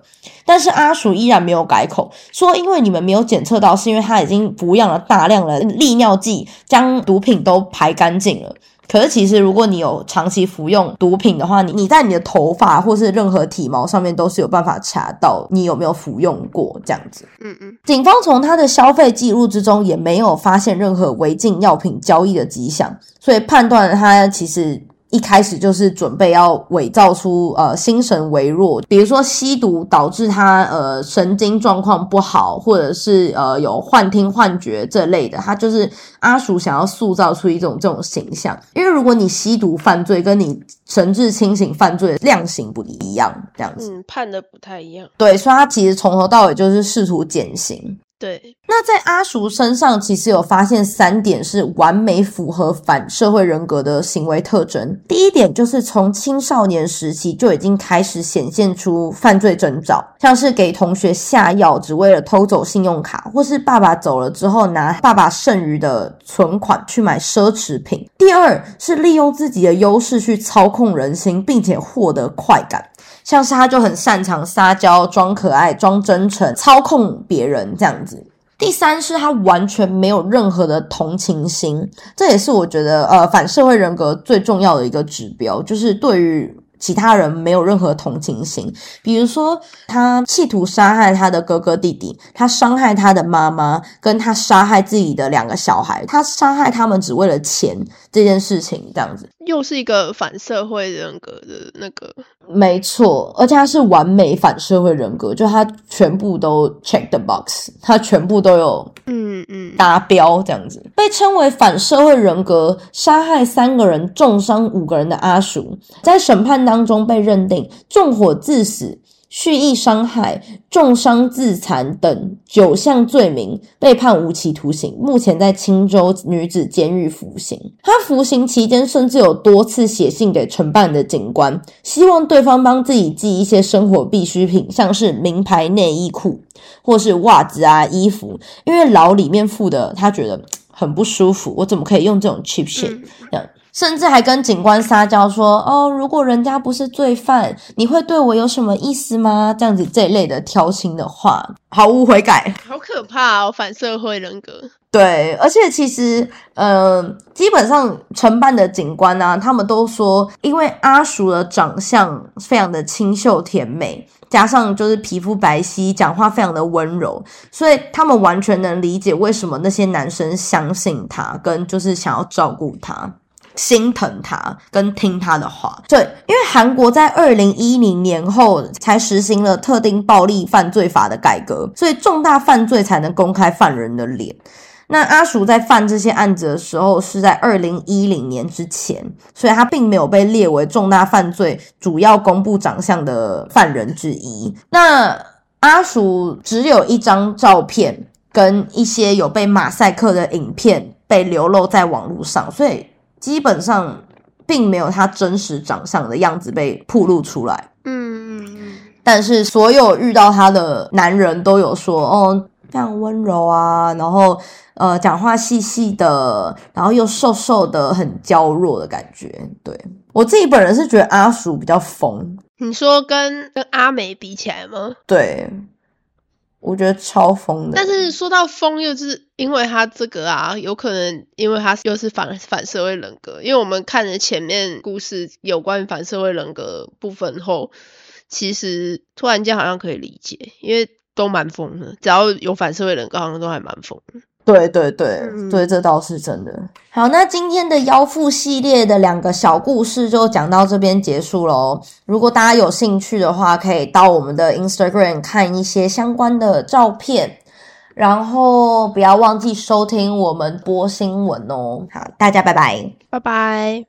Speaker 1: 但是阿鼠依然没有改口，说因为你们没有检测到，是因为他已经服用了大量的利尿剂，将毒品都排干净了。可是，其实如果你有长期服用毒品的话，你你在你的头发或是任何体毛上面都是有办法查到你有没有服用过这样子。嗯嗯。警方从他的消费记录之中也没有发现任何违禁药品交易的迹象，所以判断他其实。一开始就是准备要伪造出呃心神微弱，比如说吸毒导致他呃神经状况不好，或者是呃有幻听幻觉这类的，他就是阿鼠想要塑造出一种这种形象。因为如果你吸毒犯罪，跟你神志清醒犯罪的量刑不一样，这样子，
Speaker 2: 嗯，判的不太一样。
Speaker 1: 对，所以他其实从头到尾就是试图减刑。
Speaker 2: 对，
Speaker 1: 那在阿叔身上，其实有发现三点是完美符合反社会人格的行为特征。第一点就是从青少年时期就已经开始显现出犯罪征兆，像是给同学下药只为了偷走信用卡，或是爸爸走了之后拿爸爸剩余的存款去买奢侈品。第二是利用自己的优势去操控人心，并且获得快感。像是他就很擅长撒娇、装可爱、装真诚、操控别人这样子。第三是他完全没有任何的同情心，这也是我觉得呃反社会人格最重要的一个指标，就是对于。其他人没有任何同情心，比如说他企图杀害他的哥哥弟弟，他伤害他的妈妈，跟他杀害自己的两个小孩，他杀害他们只为了钱这件事情，这样子。
Speaker 2: 又是一个反社会人格的那个，
Speaker 1: 没错，而且他是完美反社会人格，就他全部都 check the box，他全部都有
Speaker 2: 嗯嗯
Speaker 1: 达标这样子，被称为反社会人格，杀害三个人，重伤五个人的阿叔，在审判当。中被认定纵火致死、蓄意伤害、重伤自残等九项罪名，被判无期徒刑。目前在青州女子监狱服刑。他服刑期间，甚至有多次写信给承办的警官，希望对方帮自己寄一些生活必需品，像是名牌内衣裤或是袜子啊、衣服，因为牢里面付的，他觉得很不舒服。我怎么可以用这种 cheap shit？这样。甚至还跟警官撒娇说：“哦，如果人家不是罪犯，你会对我有什么意思吗？”这样子这一类的挑衅的话，毫无悔改，
Speaker 2: 好可怕哦！反社会人格。
Speaker 1: 对，而且其实，呃，基本上承办的警官啊，他们都说，因为阿叔的长相非常的清秀甜美，加上就是皮肤白皙，讲话非常的温柔，所以他们完全能理解为什么那些男生相信他，跟就是想要照顾他。心疼他跟听他的话，对，因为韩国在二零一零年后才实行了特定暴力犯罪法的改革，所以重大犯罪才能公开犯人的脸。那阿叔在犯这些案子的时候是在二零一零年之前，所以他并没有被列为重大犯罪主要公布长相的犯人之一。那阿叔只有一张照片跟一些有被马赛克的影片被流露在网络上，所以。基本上并没有他真实长相的样子被曝露出来。
Speaker 2: 嗯。
Speaker 1: 但是所有遇到他的男人都有说，哦，非常温柔啊，然后呃，讲话细细的，然后又瘦瘦的，很娇弱的感觉。对我自己本人是觉得阿鼠比较疯。
Speaker 2: 你说跟跟阿美比起来吗？
Speaker 1: 对。我觉得超疯的，
Speaker 2: 但是说到疯，又是因为他这个啊，有可能因为他又是反反社会人格。因为我们看了前面故事有关反社会人格部分后，其实突然间好像可以理解，因为都蛮疯的，只要有反社会人格，好像都还蛮疯。
Speaker 1: 对对对对，这倒是真的。好，那今天的妖妇系列的两个小故事就讲到这边结束喽。如果大家有兴趣的话，可以到我们的 Instagram 看一些相关的照片，然后不要忘记收听我们播新闻哦。好，大家拜拜，
Speaker 2: 拜拜。